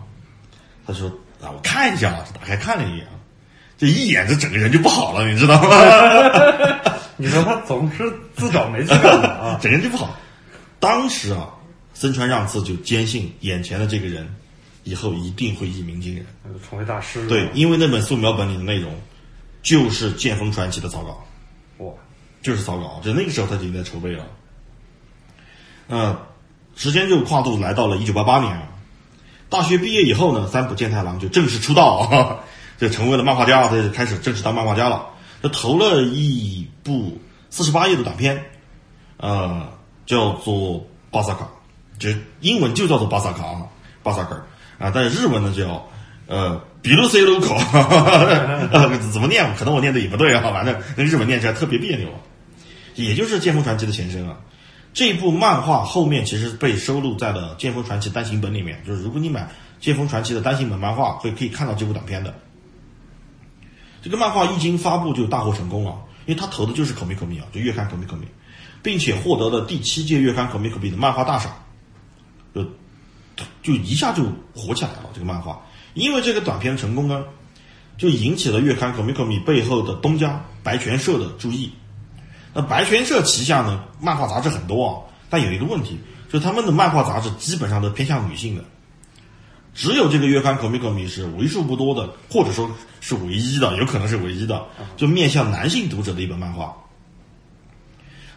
他说啊，我看一下啊，打开看了一眼。这一眼，这整个人就不好了，你知道吗？(laughs) 你说他总是自找没趣啊，(laughs) 整个人就不好。当时啊，森川让次就坚信眼前的这个人以后一定会一鸣惊人，成为大师。对，因为那本素描本里的内容就是《剑锋传奇》的草稿，哇，就是草稿。就那个时候他就已经在筹备了。嗯，时间就跨度来到了一九八八年啊，大学毕业以后呢，三浦健太郎就正式出道。(laughs) 就成为了漫画家，他就开始正式当漫画家了。他投了一部四十八页的短片，呃，叫做《巴萨卡》，就英文就叫做《巴萨卡》啊，巴萨卡啊，但是日文呢叫呃，比鲁塞鲁口，(laughs) 怎么念？可能我念的也不对啊，反正那日文念起来特别别扭。也就是《剑锋传奇》的前身啊。这部漫画后面其实被收录在了《剑锋传奇》单行本里面，就是如果你买《剑锋传奇》的单行本漫画，会可以看到这部短片的。这个漫画一经发布就大获成功啊，因为他投的就是可米可米啊，就月刊可米可米，并且获得了第七届月刊可米可米的漫画大赏，就就一下就火起来了。这个漫画，因为这个短片成功呢，就引起了月刊可米可米背后的东家白泉社的注意。那白泉社旗下呢，漫画杂志很多啊，但有一个问题，就是他们的漫画杂志基本上都偏向女性的。只有这个月刊《可米可米》是为数不多的，或者说是唯一的，有可能是唯一的，就面向男性读者的一本漫画。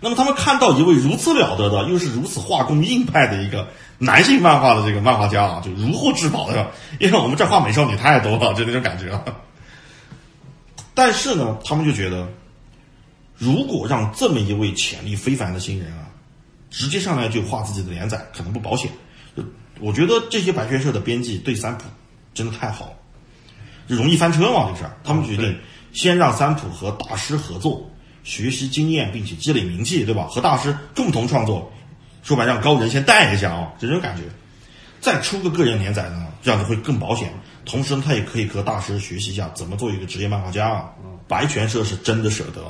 那么他们看到一位如此了得的，又是如此画工硬派的一个男性漫画的这个漫画家啊，就如获至宝的，因为我们这画美少女太多了，就那种感觉。(laughs) 但是呢，他们就觉得，如果让这么一位潜力非凡的新人啊，直接上来就画自己的连载，可能不保险。我觉得这些白泉社的编辑对三浦真的太好了，容易翻车嘛这事儿。他们决定先让三浦和大师合作，学习经验，并且积累名气，对吧？和大师共同创作，说白让高人先带一下啊，这种感觉。再出个个人连载呢，这样子会更保险。同时呢，他也可以和大师学习一下怎么做一个职业漫画家啊。白泉社是真的舍得，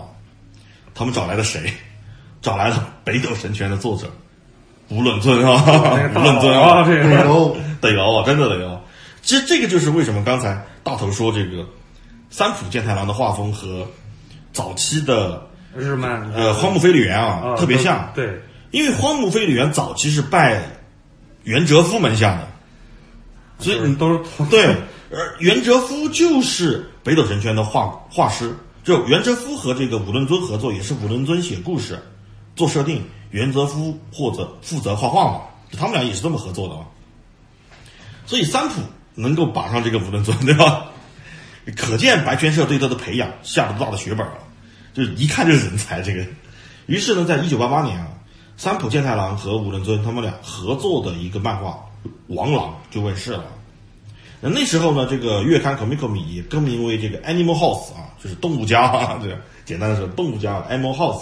他们找来了谁？找来了北斗神拳的作者。吴论尊啊，(laughs) 吴论尊啊，这个 (laughs) 得有得有啊，真的得有。其实这个就是为什么刚才大头说这个三浦健太郎的画风和早期的日漫呃荒木飞吕彦啊特别像。对，因为荒木飞吕彦早期是拜袁哲夫门下的，所以你都是对。而袁哲夫就是北斗神拳的画画师，就袁哲夫和这个武论尊合作，也是武论尊写故事、做设定。袁哲夫或者负责画画嘛，他们俩也是这么合作的啊。所以三浦能够把上这个五伦尊，对吧？可见白泉社对他的培养下了多大的血本啊！就一看就是人才。这个，于是呢，在一九八八年啊，三浦健太郎和五伦尊他们俩合作的一个漫画《王朗》就问世了。那那时候呢，这个月刊《可米可米》也更名为这个《Animal House》啊，就是动物家啊，这简单的说，动物家《Animal House》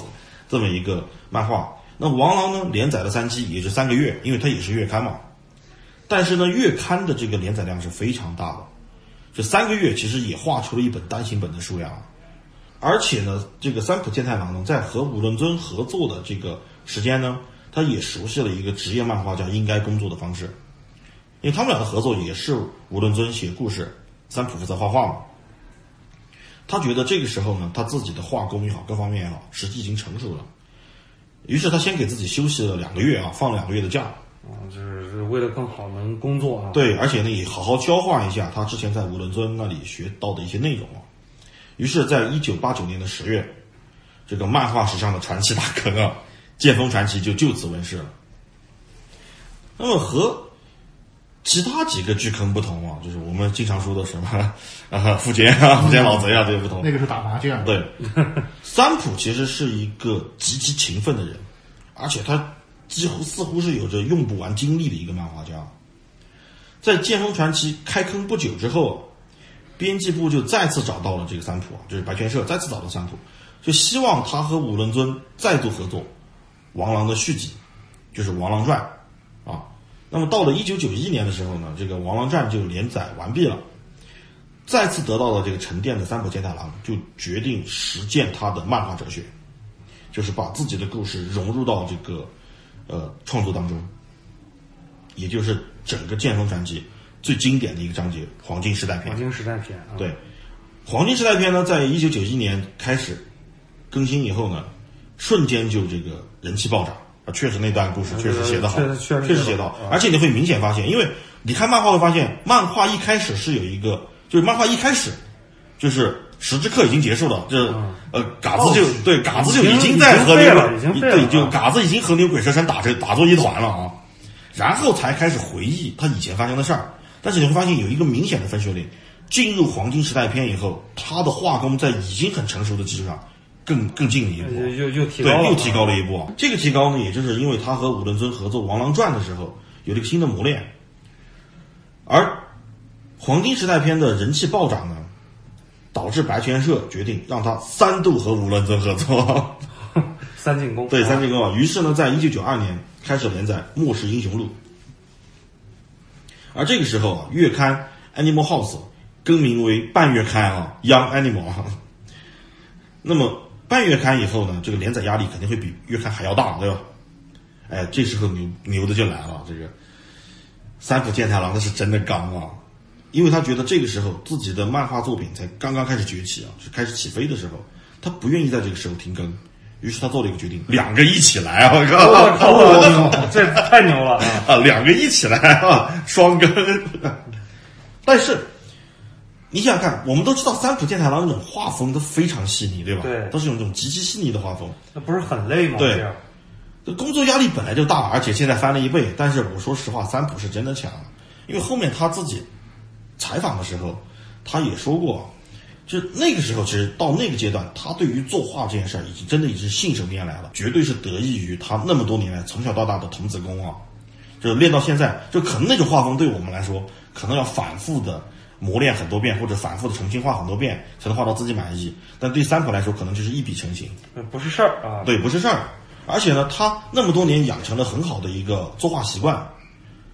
这么一个漫画。那王狼呢？连载了三期，也是三个月，因为它也是月刊嘛。但是呢，月刊的这个连载量是非常大的，这三个月其实也画出了一本单行本的数量。而且呢，这个三浦健太郎呢，在和武论尊合作的这个时间呢，他也熟悉了一个职业漫画家应该工作的方式，因为他们俩的合作也是武论尊写故事，三浦负责画画嘛。他觉得这个时候呢，他自己的画工也好，各方面也好，实际已经成熟了。于是他先给自己休息了两个月啊，放了两个月的假，啊，就是为了更好能工作啊。对，而且呢也好好消化一下他之前在武伦尊那里学到的一些内容啊。于是，在一九八九年的十月，这个漫画史上的传奇大哥啊，《剑锋传奇》就就此问世了。那么和其他几个巨坑不同啊，就是我们经常说的什么 (laughs) 啊，富坚啊，(laughs) 富坚老贼啊这些不同。那个是打麻将。对，三浦其实是一个极其勤奋的人，而且他几乎似乎是有着用不完精力的一个漫画家。在《剑锋传奇》开坑不久之后，编辑部就再次找到了这个三浦啊，就是白泉社再次找到三浦，就希望他和武论尊再度合作《王狼》的续集，就是《王狼传》啊。那么到了一九九一年的时候呢，这个《王狼传》就连载完毕了。再次得到了这个沉淀的三浦健太郎就决定实践他的漫画哲学，就是把自己的故事融入到这个呃创作当中，也就是整个剑锋传奇最经典的一个章节——黄金时代篇。黄金时代篇，对，黄金时代篇呢，在一九九一年开始更新以后呢，瞬间就这个人气暴涨啊！确实那段故事确实写得好，确实写得好，而且你会明显发现，因为你看漫画会发现，漫画一开始是有一个。就是漫画一开始，就是十之课已经结束了，这呃嘎子就对嘎子就已经在和那个对就嘎子已经和那个鬼蛇神打成打作一团了啊，然后才开始回忆他以前发生的事儿。但是你会发现有一个明显的分水岭，进入黄金时代篇以后，他的画工在已经很成熟的基础上更更进了一步，又又提高又提高了一步。这个提高呢，也就是因为他和武伦尊合作《王狼传》的时候有了一个新的磨练，而。黄金时代片的人气暴涨呢，导致白泉社决定让他三度和武论尊合作，(laughs) 三进攻。对，三进攻啊！于是呢，在一九九二年开始连载《末世英雄录》，而这个时候啊，月刊《Animal House》更名为半月刊啊，《Young Animal》。那么半月刊以后呢，这个连载压力肯定会比月刊还要大，对吧？哎，这时候牛牛的就来了，这个三浦健太郎那是真的刚啊！因为他觉得这个时候自己的漫画作品才刚刚开始崛起啊，是开始起飞的时候，他不愿意在这个时候停更，于是他做了一个决定，两个一起来啊！(laughs) 我靠，这太牛了啊！两个一起来啊，双更。(laughs) 但是你想想看，我们都知道三浦健太郎那种画风都非常细腻，对吧？对，都是用这种极其细腻的画风。那不是很累吗？对，这工作压力本来就大，而且现在翻了一倍。但是我说实话，三浦是真的强，因为后面他自己。采访的时候，他也说过，就那个时候，其实到那个阶段，他对于作画这件事儿，已经真的已经信手拈来了，绝对是得益于他那么多年来从小到大的童子功啊，就练到现在，就可能那种画风对我们来说，可能要反复的磨练很多遍，或者反复的重新画很多遍，才能画到自己满意。但对三浦来说，可能就是一笔成型，不是事儿啊。对，不是事儿。而且呢，他那么多年养成了很好的一个作画习惯，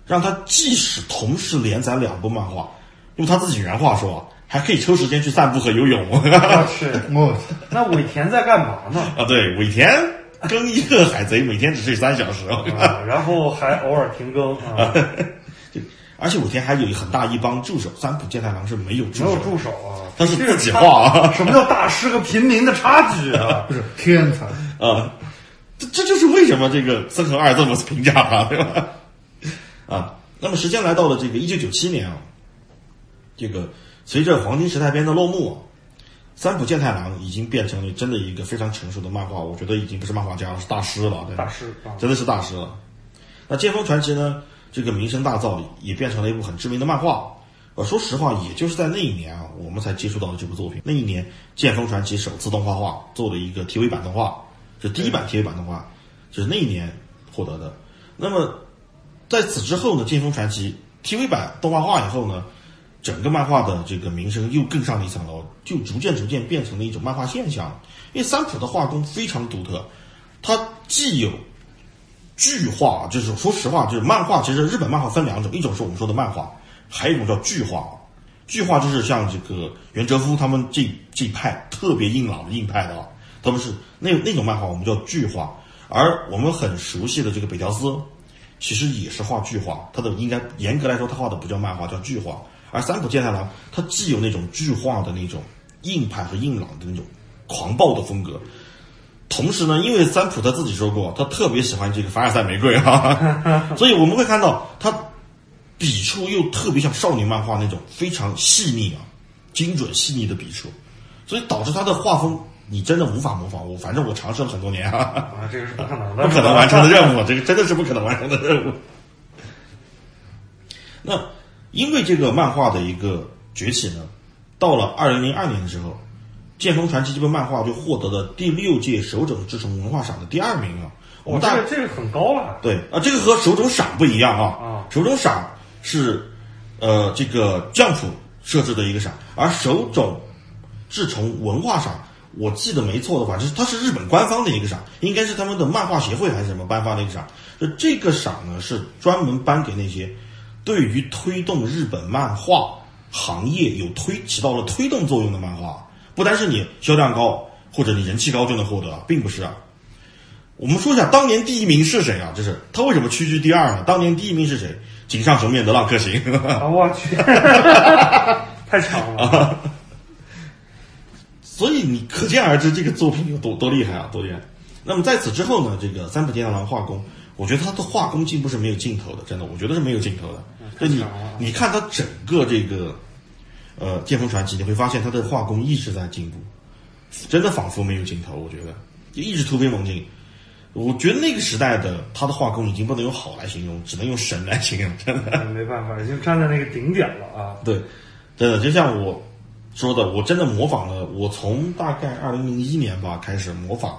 让他即使同时连载两部漫画。用他自己原话说，还可以抽时间去散步和游泳。是，(laughs) 那尾田在干嘛呢？啊，对，尾田更一个海贼，每天只睡三小时，然后还偶尔停更啊。(laughs) 而且武田还有很大一帮助手，三浦健太郎是没有助手，没有助手啊，他是自己画啊。什么叫大师和平民的差距啊？(laughs) 不是天才啊！这这就是为什么这个森和二这么评价他，对吧？啊，那么时间来到了这个一九九七年啊。这个随着黄金时代篇的落幕，啊三浦健太郎已经变成了真的一个非常成熟的漫画，我觉得已经不是漫画家了，是大师了。大师啊，真的是大师了。那剑锋传奇呢？这个名声大噪，也变成了一部很知名的漫画。呃，说实话，也就是在那一年啊，我们才接触到了这部作品。那一年，剑锋传奇首次动画化，做了一个 TV 版动画，是第一版 TV 版动画，就是那一年获得的。那么在此之后呢，剑锋传奇 TV 版动画化以后呢？整个漫画的这个名声又更上了一层楼，就逐渐逐渐变成了一种漫画现象。因为三浦的画工非常独特，他既有巨画，就是说实话，就是漫画。其实日本漫画分两种，一种是我们说的漫画，还有一种叫巨画。巨画就是像这个袁哲夫他们这这一派特别硬朗的硬派的，他们是那那种漫画，我们叫巨画。而我们很熟悉的这个北条司，其实也是画巨画，他的应该严格来说，他画的不叫漫画，叫巨画。而三浦健太郎，他既有那种巨画的那种硬派和硬朗的那种狂暴的风格，同时呢，因为三浦他自己说过，他特别喜欢这个凡尔赛玫瑰啊，(laughs) 所以我们会看到他笔触又特别像少女漫画那种非常细腻啊、精准细腻的笔触，所以导致他的画风你真的无法模仿。我反正我尝试了很多年啊，这个是不可能的，不可能完成的任务，这个真的是不可能完成的任务。那。因为这个漫画的一个崛起呢，到了二零零二年的时候，剑锋传奇》这部漫画就获得了第六届手冢治虫文化赏的第二名啊。我们大这个这个很高了。对啊，这个和手冢赏不一样啊。啊手冢赏是呃这个降普设置的一个赏，而手冢治虫文化赏，我记得没错的话，就是它是日本官方的一个赏，应该是他们的漫画协会还是什么颁发的一个赏。就这个赏呢，是专门颁给那些对于推动日本漫画行业有推起到了推动作用的漫画，不单是你销量高或者你人气高就能获得，并不是啊。我们说一下当年第一名是谁啊？就是他为什么屈居第二呢？当年第一名是谁？井上雄彦的浪客行。啊，我去，(laughs) 太强了。所以你可见而知这个作品有多多厉害啊，多厉害。那么在此之后呢，这个三浦健太郎画工，我觉得他的画工进步是没有尽头的，真的，我觉得是没有尽头的。就你你看他整个这个呃《剑锋传奇》，你会发现他的画工一直在进步，真的仿佛没有尽头。我觉得就一直突飞猛进。我觉得那个时代的他的画工已经不能用好来形容，只能用神来形容，真的。没办法，已经站在那个顶点了啊。对，真的就像我说的，我真的模仿了。我从大概二零零一年吧开始模仿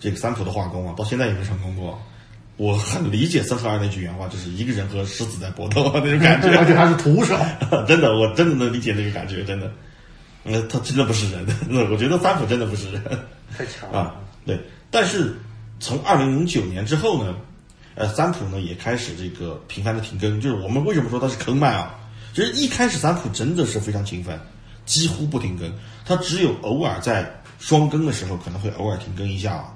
这个三浦的画工啊，到现在也没成功过。我很理解三十二那句原话，就是一个人和狮子在搏斗那种感觉，(laughs) 而且还是徒手。(laughs) 真的，我真的能理解那个感觉，真的。那他真的不是人，(laughs) 那我觉得三浦真的不是人太强了啊。对，但是从二零零九年之后呢，呃，三浦呢也开始这个频繁的停更。就是我们为什么说他是坑漫啊？就是一开始三浦真的是非常勤奋，几乎不停更，他只有偶尔在双更的时候可能会偶尔停更一下啊。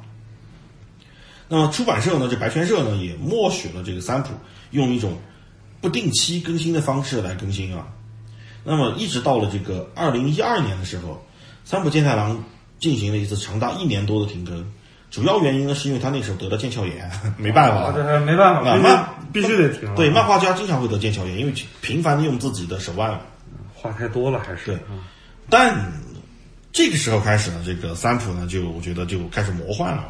那么出版社呢，这白泉社呢也默许了这个三浦用一种不定期更新的方式来更新啊。那么一直到了这个二零一二年的时候，三浦健太郎进行了一次长达一年多的停更，主要原因呢是因为他那时候得了腱鞘炎，(laughs) 没办法，啊这没办法，必必须得停。对，漫画家经常会得腱鞘炎，因为频繁的用自己的手腕。画太多了，还是对嗯但这个时候开始呢，这个三浦呢就我觉得就开始魔幻了，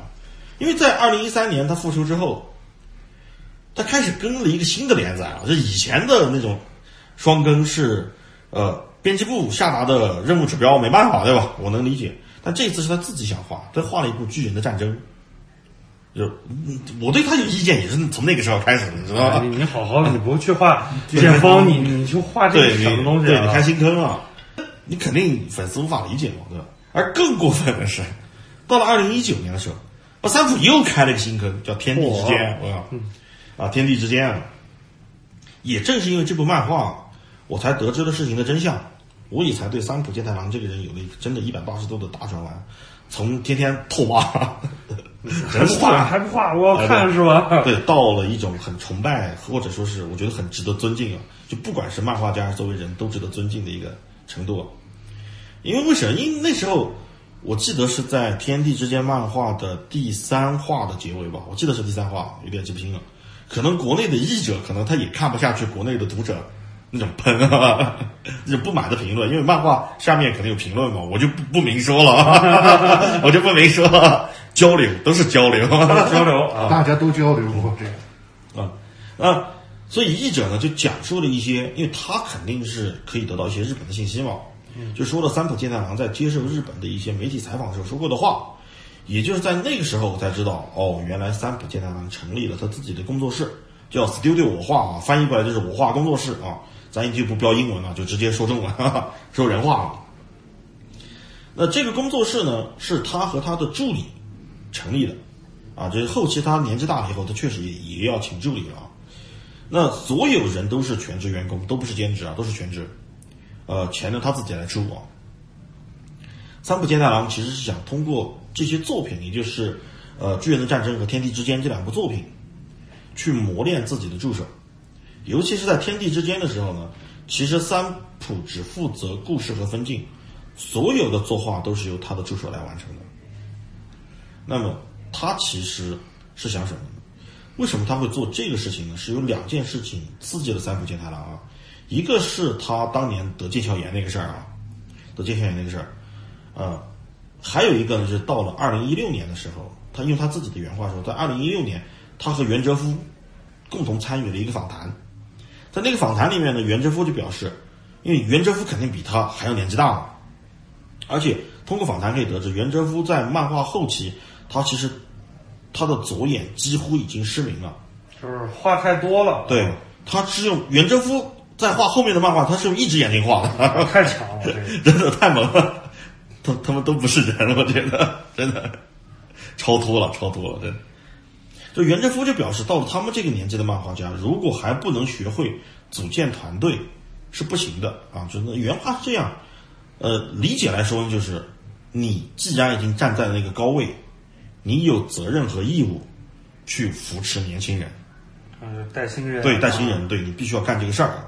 因为在二零一三年他复出之后，他开始更了一个新的连载啊，就以前的那种双更是呃编辑部下达的任务指标，没办法对吧？我能理解。但这一次是他自己想画，他画了一部巨人的战争。就嗯我对他有意见也是从那个时候开始的，你知道吧？你你好好的，你不去画剑锋，(laughs) 你你去画这什么东西啊？对你开新坑啊，你肯定粉丝无法理解嘛，对吧？而更过分的是，到了二零一九年的时候，啊，三浦又开了一个新坑，叫《天地之间》，我啊，《天地之间》。也正是因为这部漫画，我才得知了事情的真相，我也才对三浦健太郎这个人有了一个真的一百八十度的大转弯，从天天痛骂，还不画还不画，我要看是吧？对，到了一种很崇拜，或者说是我觉得很值得尊敬啊，就不管是漫画家还是作为人都值得尊敬的一个程度啊。因为为什么？因为那时候我记得是在《天地之间》漫画的第三话的结尾吧，我记得是第三话，有点记不清了。可能国内的译者可能他也看不下去国内的读者那种喷啊，(laughs) 那种不满的评论，因为漫画下面可能有评论嘛，我就不不明说了，(laughs) 我就不明说了，交流都是交流。交流 (laughs) 啊，大家都交流过这个。啊啊，所以译者呢就讲述了一些，因为他肯定是可以得到一些日本的信息嘛，就说了三浦健太郎在接受日本的一些媒体采访的时候说过的话，也就是在那个时候我才知道，哦，原来三浦健太郎成立了他自己的工作室，叫 Studio 我画啊，翻译过来就是我画工作室啊，咱也就不标英文了，就直接说中文，哈哈，说人话了。那这个工作室呢，是他和他的助理成立的，啊，就是后期他年纪大了以后，他确实也也要请助理了啊。那所有人都是全职员工，都不是兼职啊，都是全职。呃，钱呢他自己来出啊。三浦健太郎其实是想通过这些作品，也就是呃《巨人的战争》和《天地之间》这两部作品，去磨练自己的助手。尤其是在《天地之间》的时候呢，其实三浦只负责故事和分镜，所有的作画都是由他的助手来完成的。那么他其实是想什么呢？为什么他会做这个事情呢？是有两件事情刺激了三浦健太郎啊，一个是他当年得腱鞘炎那个事儿啊，得腱鞘炎那个事儿，呃，还有一个呢，就是到了二零一六年的时候，他用他自己的原话说，在二零一六年，他和袁哲夫共同参与了一个访谈，在那个访谈里面呢，袁哲夫就表示，因为袁哲夫肯定比他还要年纪大嘛，而且通过访谈可以得知，袁哲夫在漫画后期，他其实他的左眼几乎已经失明了，就是话太多了。对他是用袁哲夫在画后面的漫画，他是用一只眼睛画的，(laughs) 太强了，(laughs) 真的太猛了，他他们都不是人，我觉得。真的。超脱了，超脱了，真的。就袁振夫就表示，到了他们这个年纪的漫画家，如果还不能学会组建团队，是不行的。啊！就那原话是这样，呃，理解来说就是，你既然已经站在那个高位，你有责任和义务去扶持年轻人，嗯，带新人，对，带新人，对你必须要干这个事儿。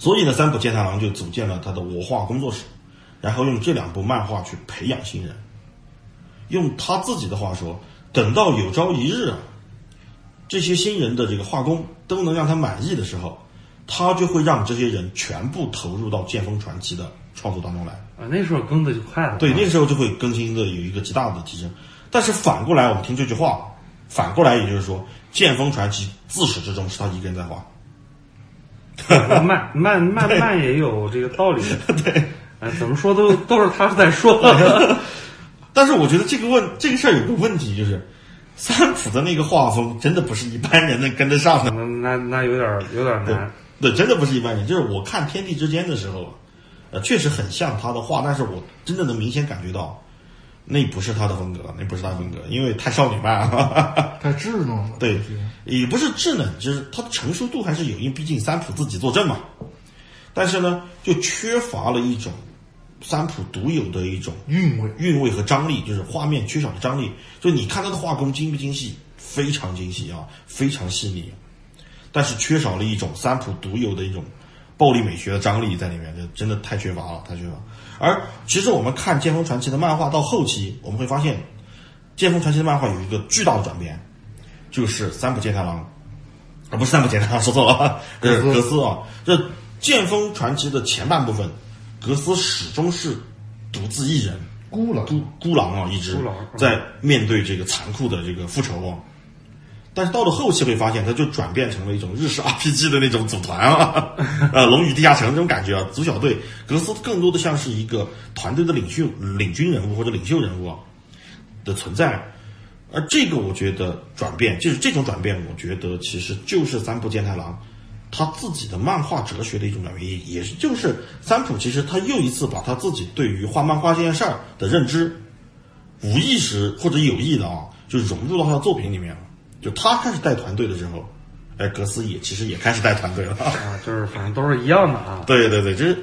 所以呢，三浦健太郎就组建了他的我画工作室，然后用这两部漫画去培养新人。用他自己的话说，等到有朝一日啊，这些新人的这个画工都能让他满意的时候，他就会让这些人全部投入到《剑锋传奇》的创作当中来。啊，那时候更的就快了。对，那个时候就会更新的有一个极大的提升。但是反过来，我们听这句话，反过来也就是说，《剑锋传奇》自始至终是他一个人在画。(laughs) 慢慢慢慢也有这个道理。(laughs) 对，哎，怎么说都都是他在说。(laughs) 但是我觉得这个问这个事儿有个问题，就是三浦的那个画风真的不是一般人能跟得上的。那那那有点有点难。对，真的不是一般人。就是我看《天地之间》的时候，呃，确实很像他的画，但是我真的能明显感觉到，那不是他的风格，那不是他的风格，因为太少女漫了，(laughs) 太稚嫩了。对，也不是稚嫩，就是他的成熟度还是有，因为毕竟三浦自己作证嘛。但是呢，就缺乏了一种三浦独有的一种韵味、韵味和张力，就是画面缺少了张力。就你看他的画工精不精细，非常精细啊，非常细腻，但是缺少了一种三浦独有的一种暴力美学的张力在里面，就真的太缺乏了，太缺乏。而其实我们看《剑锋传奇》的漫画到后期，我们会发现，《剑锋传奇》的漫画有一个巨大的转变，就是三浦健太郎，啊，不是三浦健太郎，说错了，是格斯啊。这《剑锋传奇》的前半部分，格斯始终是独自一人，孤狼，孤孤狼啊，一只在面对这个残酷的这个复仇啊。但是到了后期会发现，它就转变成了一种日式 RPG 的那种组团啊，(laughs) 呃，龙与地下城这种感觉啊，组小队。格斯更多的像是一个团队的领袖、领军人物或者领袖人物啊的存在。而这个我觉得转变，就是这种转变，我觉得其实就是三浦健太郎他自己的漫画哲学的一种转变，也也是就是三浦其实他又一次把他自己对于画漫画这件事儿的认知，无意识或者有意的啊，就融入到他的作品里面了。就他开始带团队的时候，哎，格斯也其实也开始带团队了啊，就是反正都是一样的啊。对对对，就是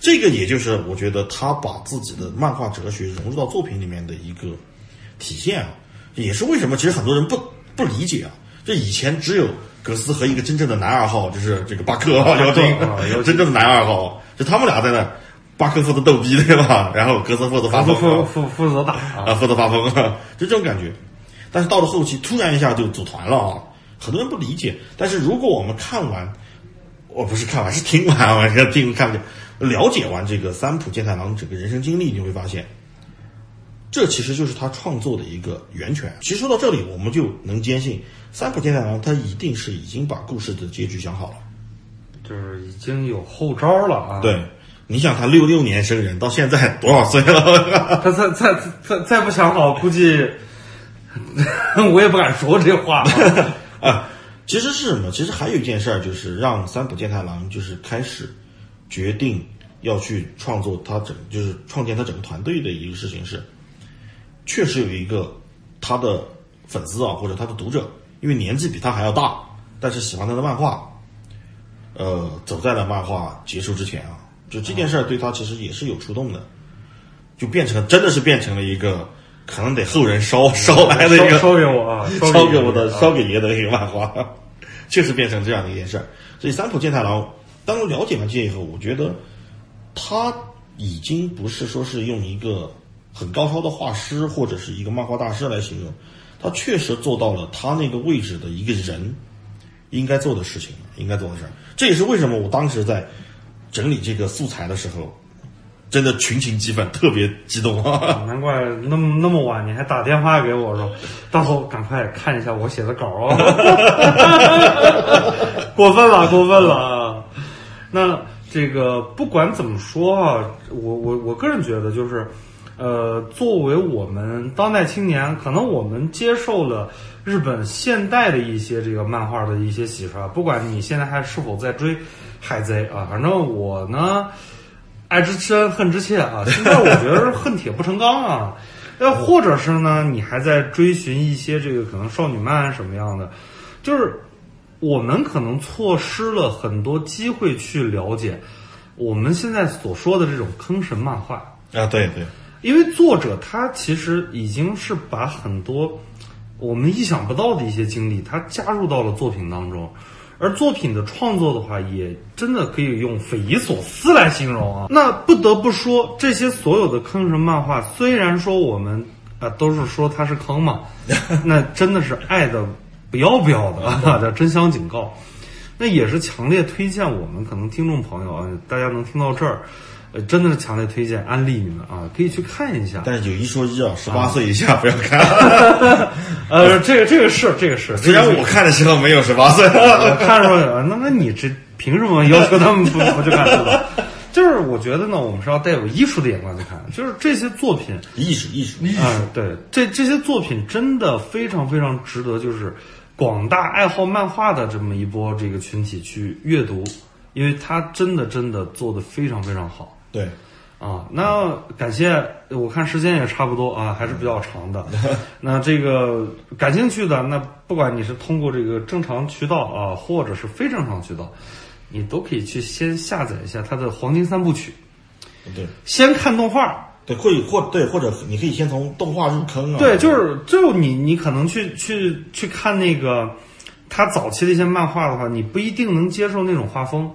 这个，也就是我觉得他把自己的漫画哲学融入到作品里面的一个体现啊，也是为什么其实很多人不不理解啊。就以前只有格斯和一个真正的男二号，就是这个巴克啊妖精，真正的男二号，就他们俩在那，巴克负责逗逼对吧？然后格斯负责发疯，负负负责打啊，负责发疯，就这种感觉。但是到了后期，突然一下就组团了啊！很多人不理解。但是如果我们看完，我不是看完，是听完，我是听看不见了解完这个三浦健太郎整个人生经历，你会发现，这其实就是他创作的一个源泉。其实说到这里，我们就能坚信，三浦健太郎他一定是已经把故事的结局想好了，就是已经有后招了啊。对，你想他六六年生人，到现在多少岁了？他再再再再不想好，估计。(laughs) 我也不敢说这话 (laughs) 啊，其实是什么？其实还有一件事儿，就是让三浦健太郎就是开始决定要去创作他整，就是创建他整个团队的一个事情是，确实有一个他的粉丝啊，或者他的读者，因为年纪比他还要大，但是喜欢他的漫画，呃，走在了漫画结束之前啊，就这件事儿对他其实也是有触动的，就变成真的是变成了一个。可能得后人烧烧来的一个烧给我啊，烧给我的烧给爷的一个漫画，(laughs) 确实变成这样的一件事儿。所以三浦健太郎，当我了解完这以后，我觉得他已经不是说是用一个很高超的画师或者是一个漫画大师来形容，他确实做到了他那个位置的一个人应该做的事情，应该做的事儿。这也是为什么我当时在整理这个素材的时候。真的群情激奋，特别激动啊！难怪那么那么晚你还打电话给我说，大头赶快看一下我写的稿啊！(laughs) 过分了，过分了！那这这个不管怎么说啊，我我我个人觉得就是，呃，作为我们当代青年，可能我们接受了日本现代的一些这个漫画的一些洗刷，不管你现在还是否在追海贼啊，反正我呢，爱之深恨之切啊，现在我觉得是恨铁不成钢啊，(laughs) 呃，或者是呢，你还在追寻一些这个可能少女漫什么样的，就是。我们可能错失了很多机会去了解我们现在所说的这种坑神漫画。啊，对对，因为作者他其实已经是把很多我们意想不到的一些经历，他加入到了作品当中，而作品的创作的话，也真的可以用匪夷所思来形容啊。那不得不说，这些所有的坑神漫画，虽然说我们啊都是说它是坑嘛，(laughs) 那真的是爱的。不要不要的啊！(laughs) 叫真香警告，那也是强烈推荐我们可能听众朋友啊，大家能听到这儿，呃，真的是强烈推荐安利你们啊，可以去看一下。但是有一说一啊，十八岁以下不要看。(laughs) 呃，这个这个是这个是，虽然我看的时候没有十八岁，(laughs) 我看出来了。那那你这凭什么要求他们不 (laughs) 不去看？就是我觉得呢，我们是要带有艺术的眼光去看，就是这些作品，艺术艺术艺术，对，这这些作品真的非常非常值得，就是。广大爱好漫画的这么一波这个群体去阅读，因为它真的真的做的非常非常好。对，啊，那感谢，我看时间也差不多啊，还是比较长的。(laughs) 那这个感兴趣的，那不管你是通过这个正常渠道啊，或者是非正常渠道，你都可以去先下载一下他的黄金三部曲。对，先看动画。对，会或对，或者你可以先从动画入坑啊。对，就是就你你可能去去去看那个他早期的一些漫画的话，你不一定能接受那种画风，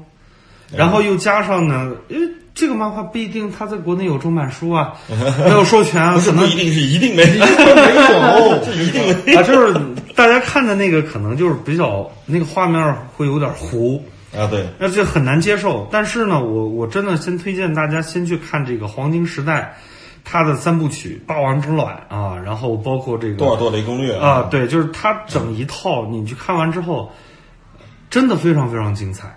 然后又加上呢，因为这个漫画不一定它在国内有正版书啊，(laughs) 没有授权啊，可能一定是一定没一定没有 (laughs) (laughs) 这一定没啊，就是大家看的那个可能就是比较那个画面会有点糊。啊，对，那就很难接受。但是呢，我我真的先推荐大家先去看这个黄金时代，他的三部曲《霸王之卵》啊，然后包括这个多尔多雷攻略啊，对，就是他整一套，你去看完之后，真的非常非常精彩。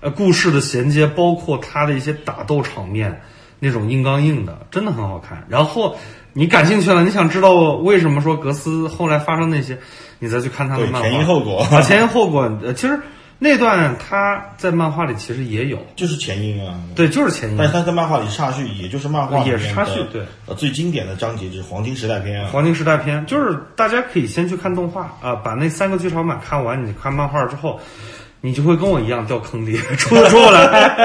呃，故事的衔接，包括他的一些打斗场面，那种硬刚硬的，真的很好看。然后你感兴趣了，你想知道为什么说格斯后来发生那些，你再去看他的漫画，前因后果啊，前因后果，呃，其实。那段他在漫画里其实也有，就是前因啊，对，就是前因。但是他在漫画里插叙，也就是漫画也是插叙，对，呃，最经典的章节就是黄金时代篇啊。黄金时代篇就是大家可以先去看动画啊，把那三个剧场版看完，你看漫画之后。你就会跟我一样掉坑里，(laughs) 出不出来？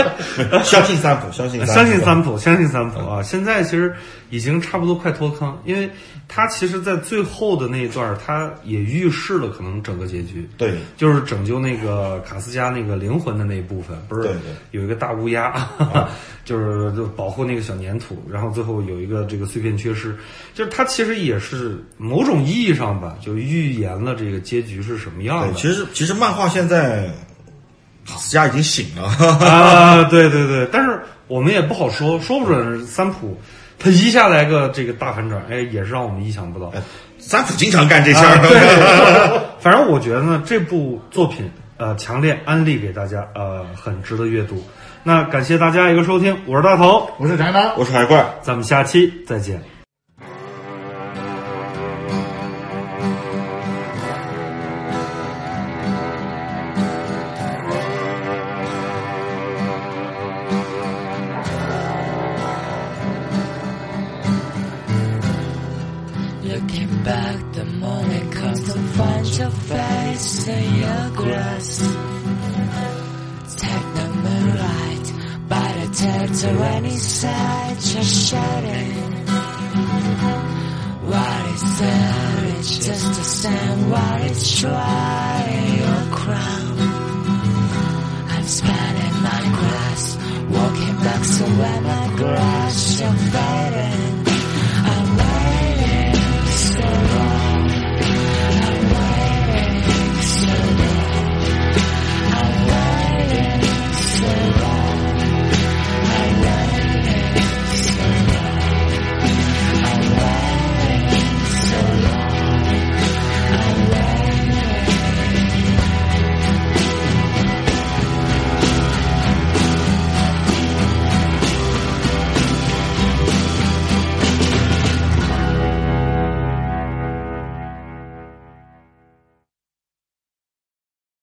(laughs) 相信三浦，相信相信三浦，相信三浦啊！现在其实已经差不多快脱坑，因为他其实，在最后的那一段，他也预示了可能整个结局。对，就是拯救那个卡斯加那个灵魂的那一部分，不是有一个大乌鸦。(laughs) 就是就保护那个小粘土，然后最后有一个这个碎片缺失，就是他其实也是某种意义上吧，就预言了这个结局是什么样的。其实其实漫画现在卡斯加已经醒了啊，对对对，但是我们也不好说，说不准三浦他一下来个这个大反转，哎，也是让我们意想不到。三浦经常干这事儿，对，(laughs) 反正我觉得呢，这部作品呃，强烈安利给大家，呃，很值得阅读。那感谢大家一个收听，我是大头，我是宅男，我是海怪，咱们下期再见。So when he said, just shouting, what is courage just to stand it's trying your crown? I'm spanning my grass, walking back so when my grass are fading.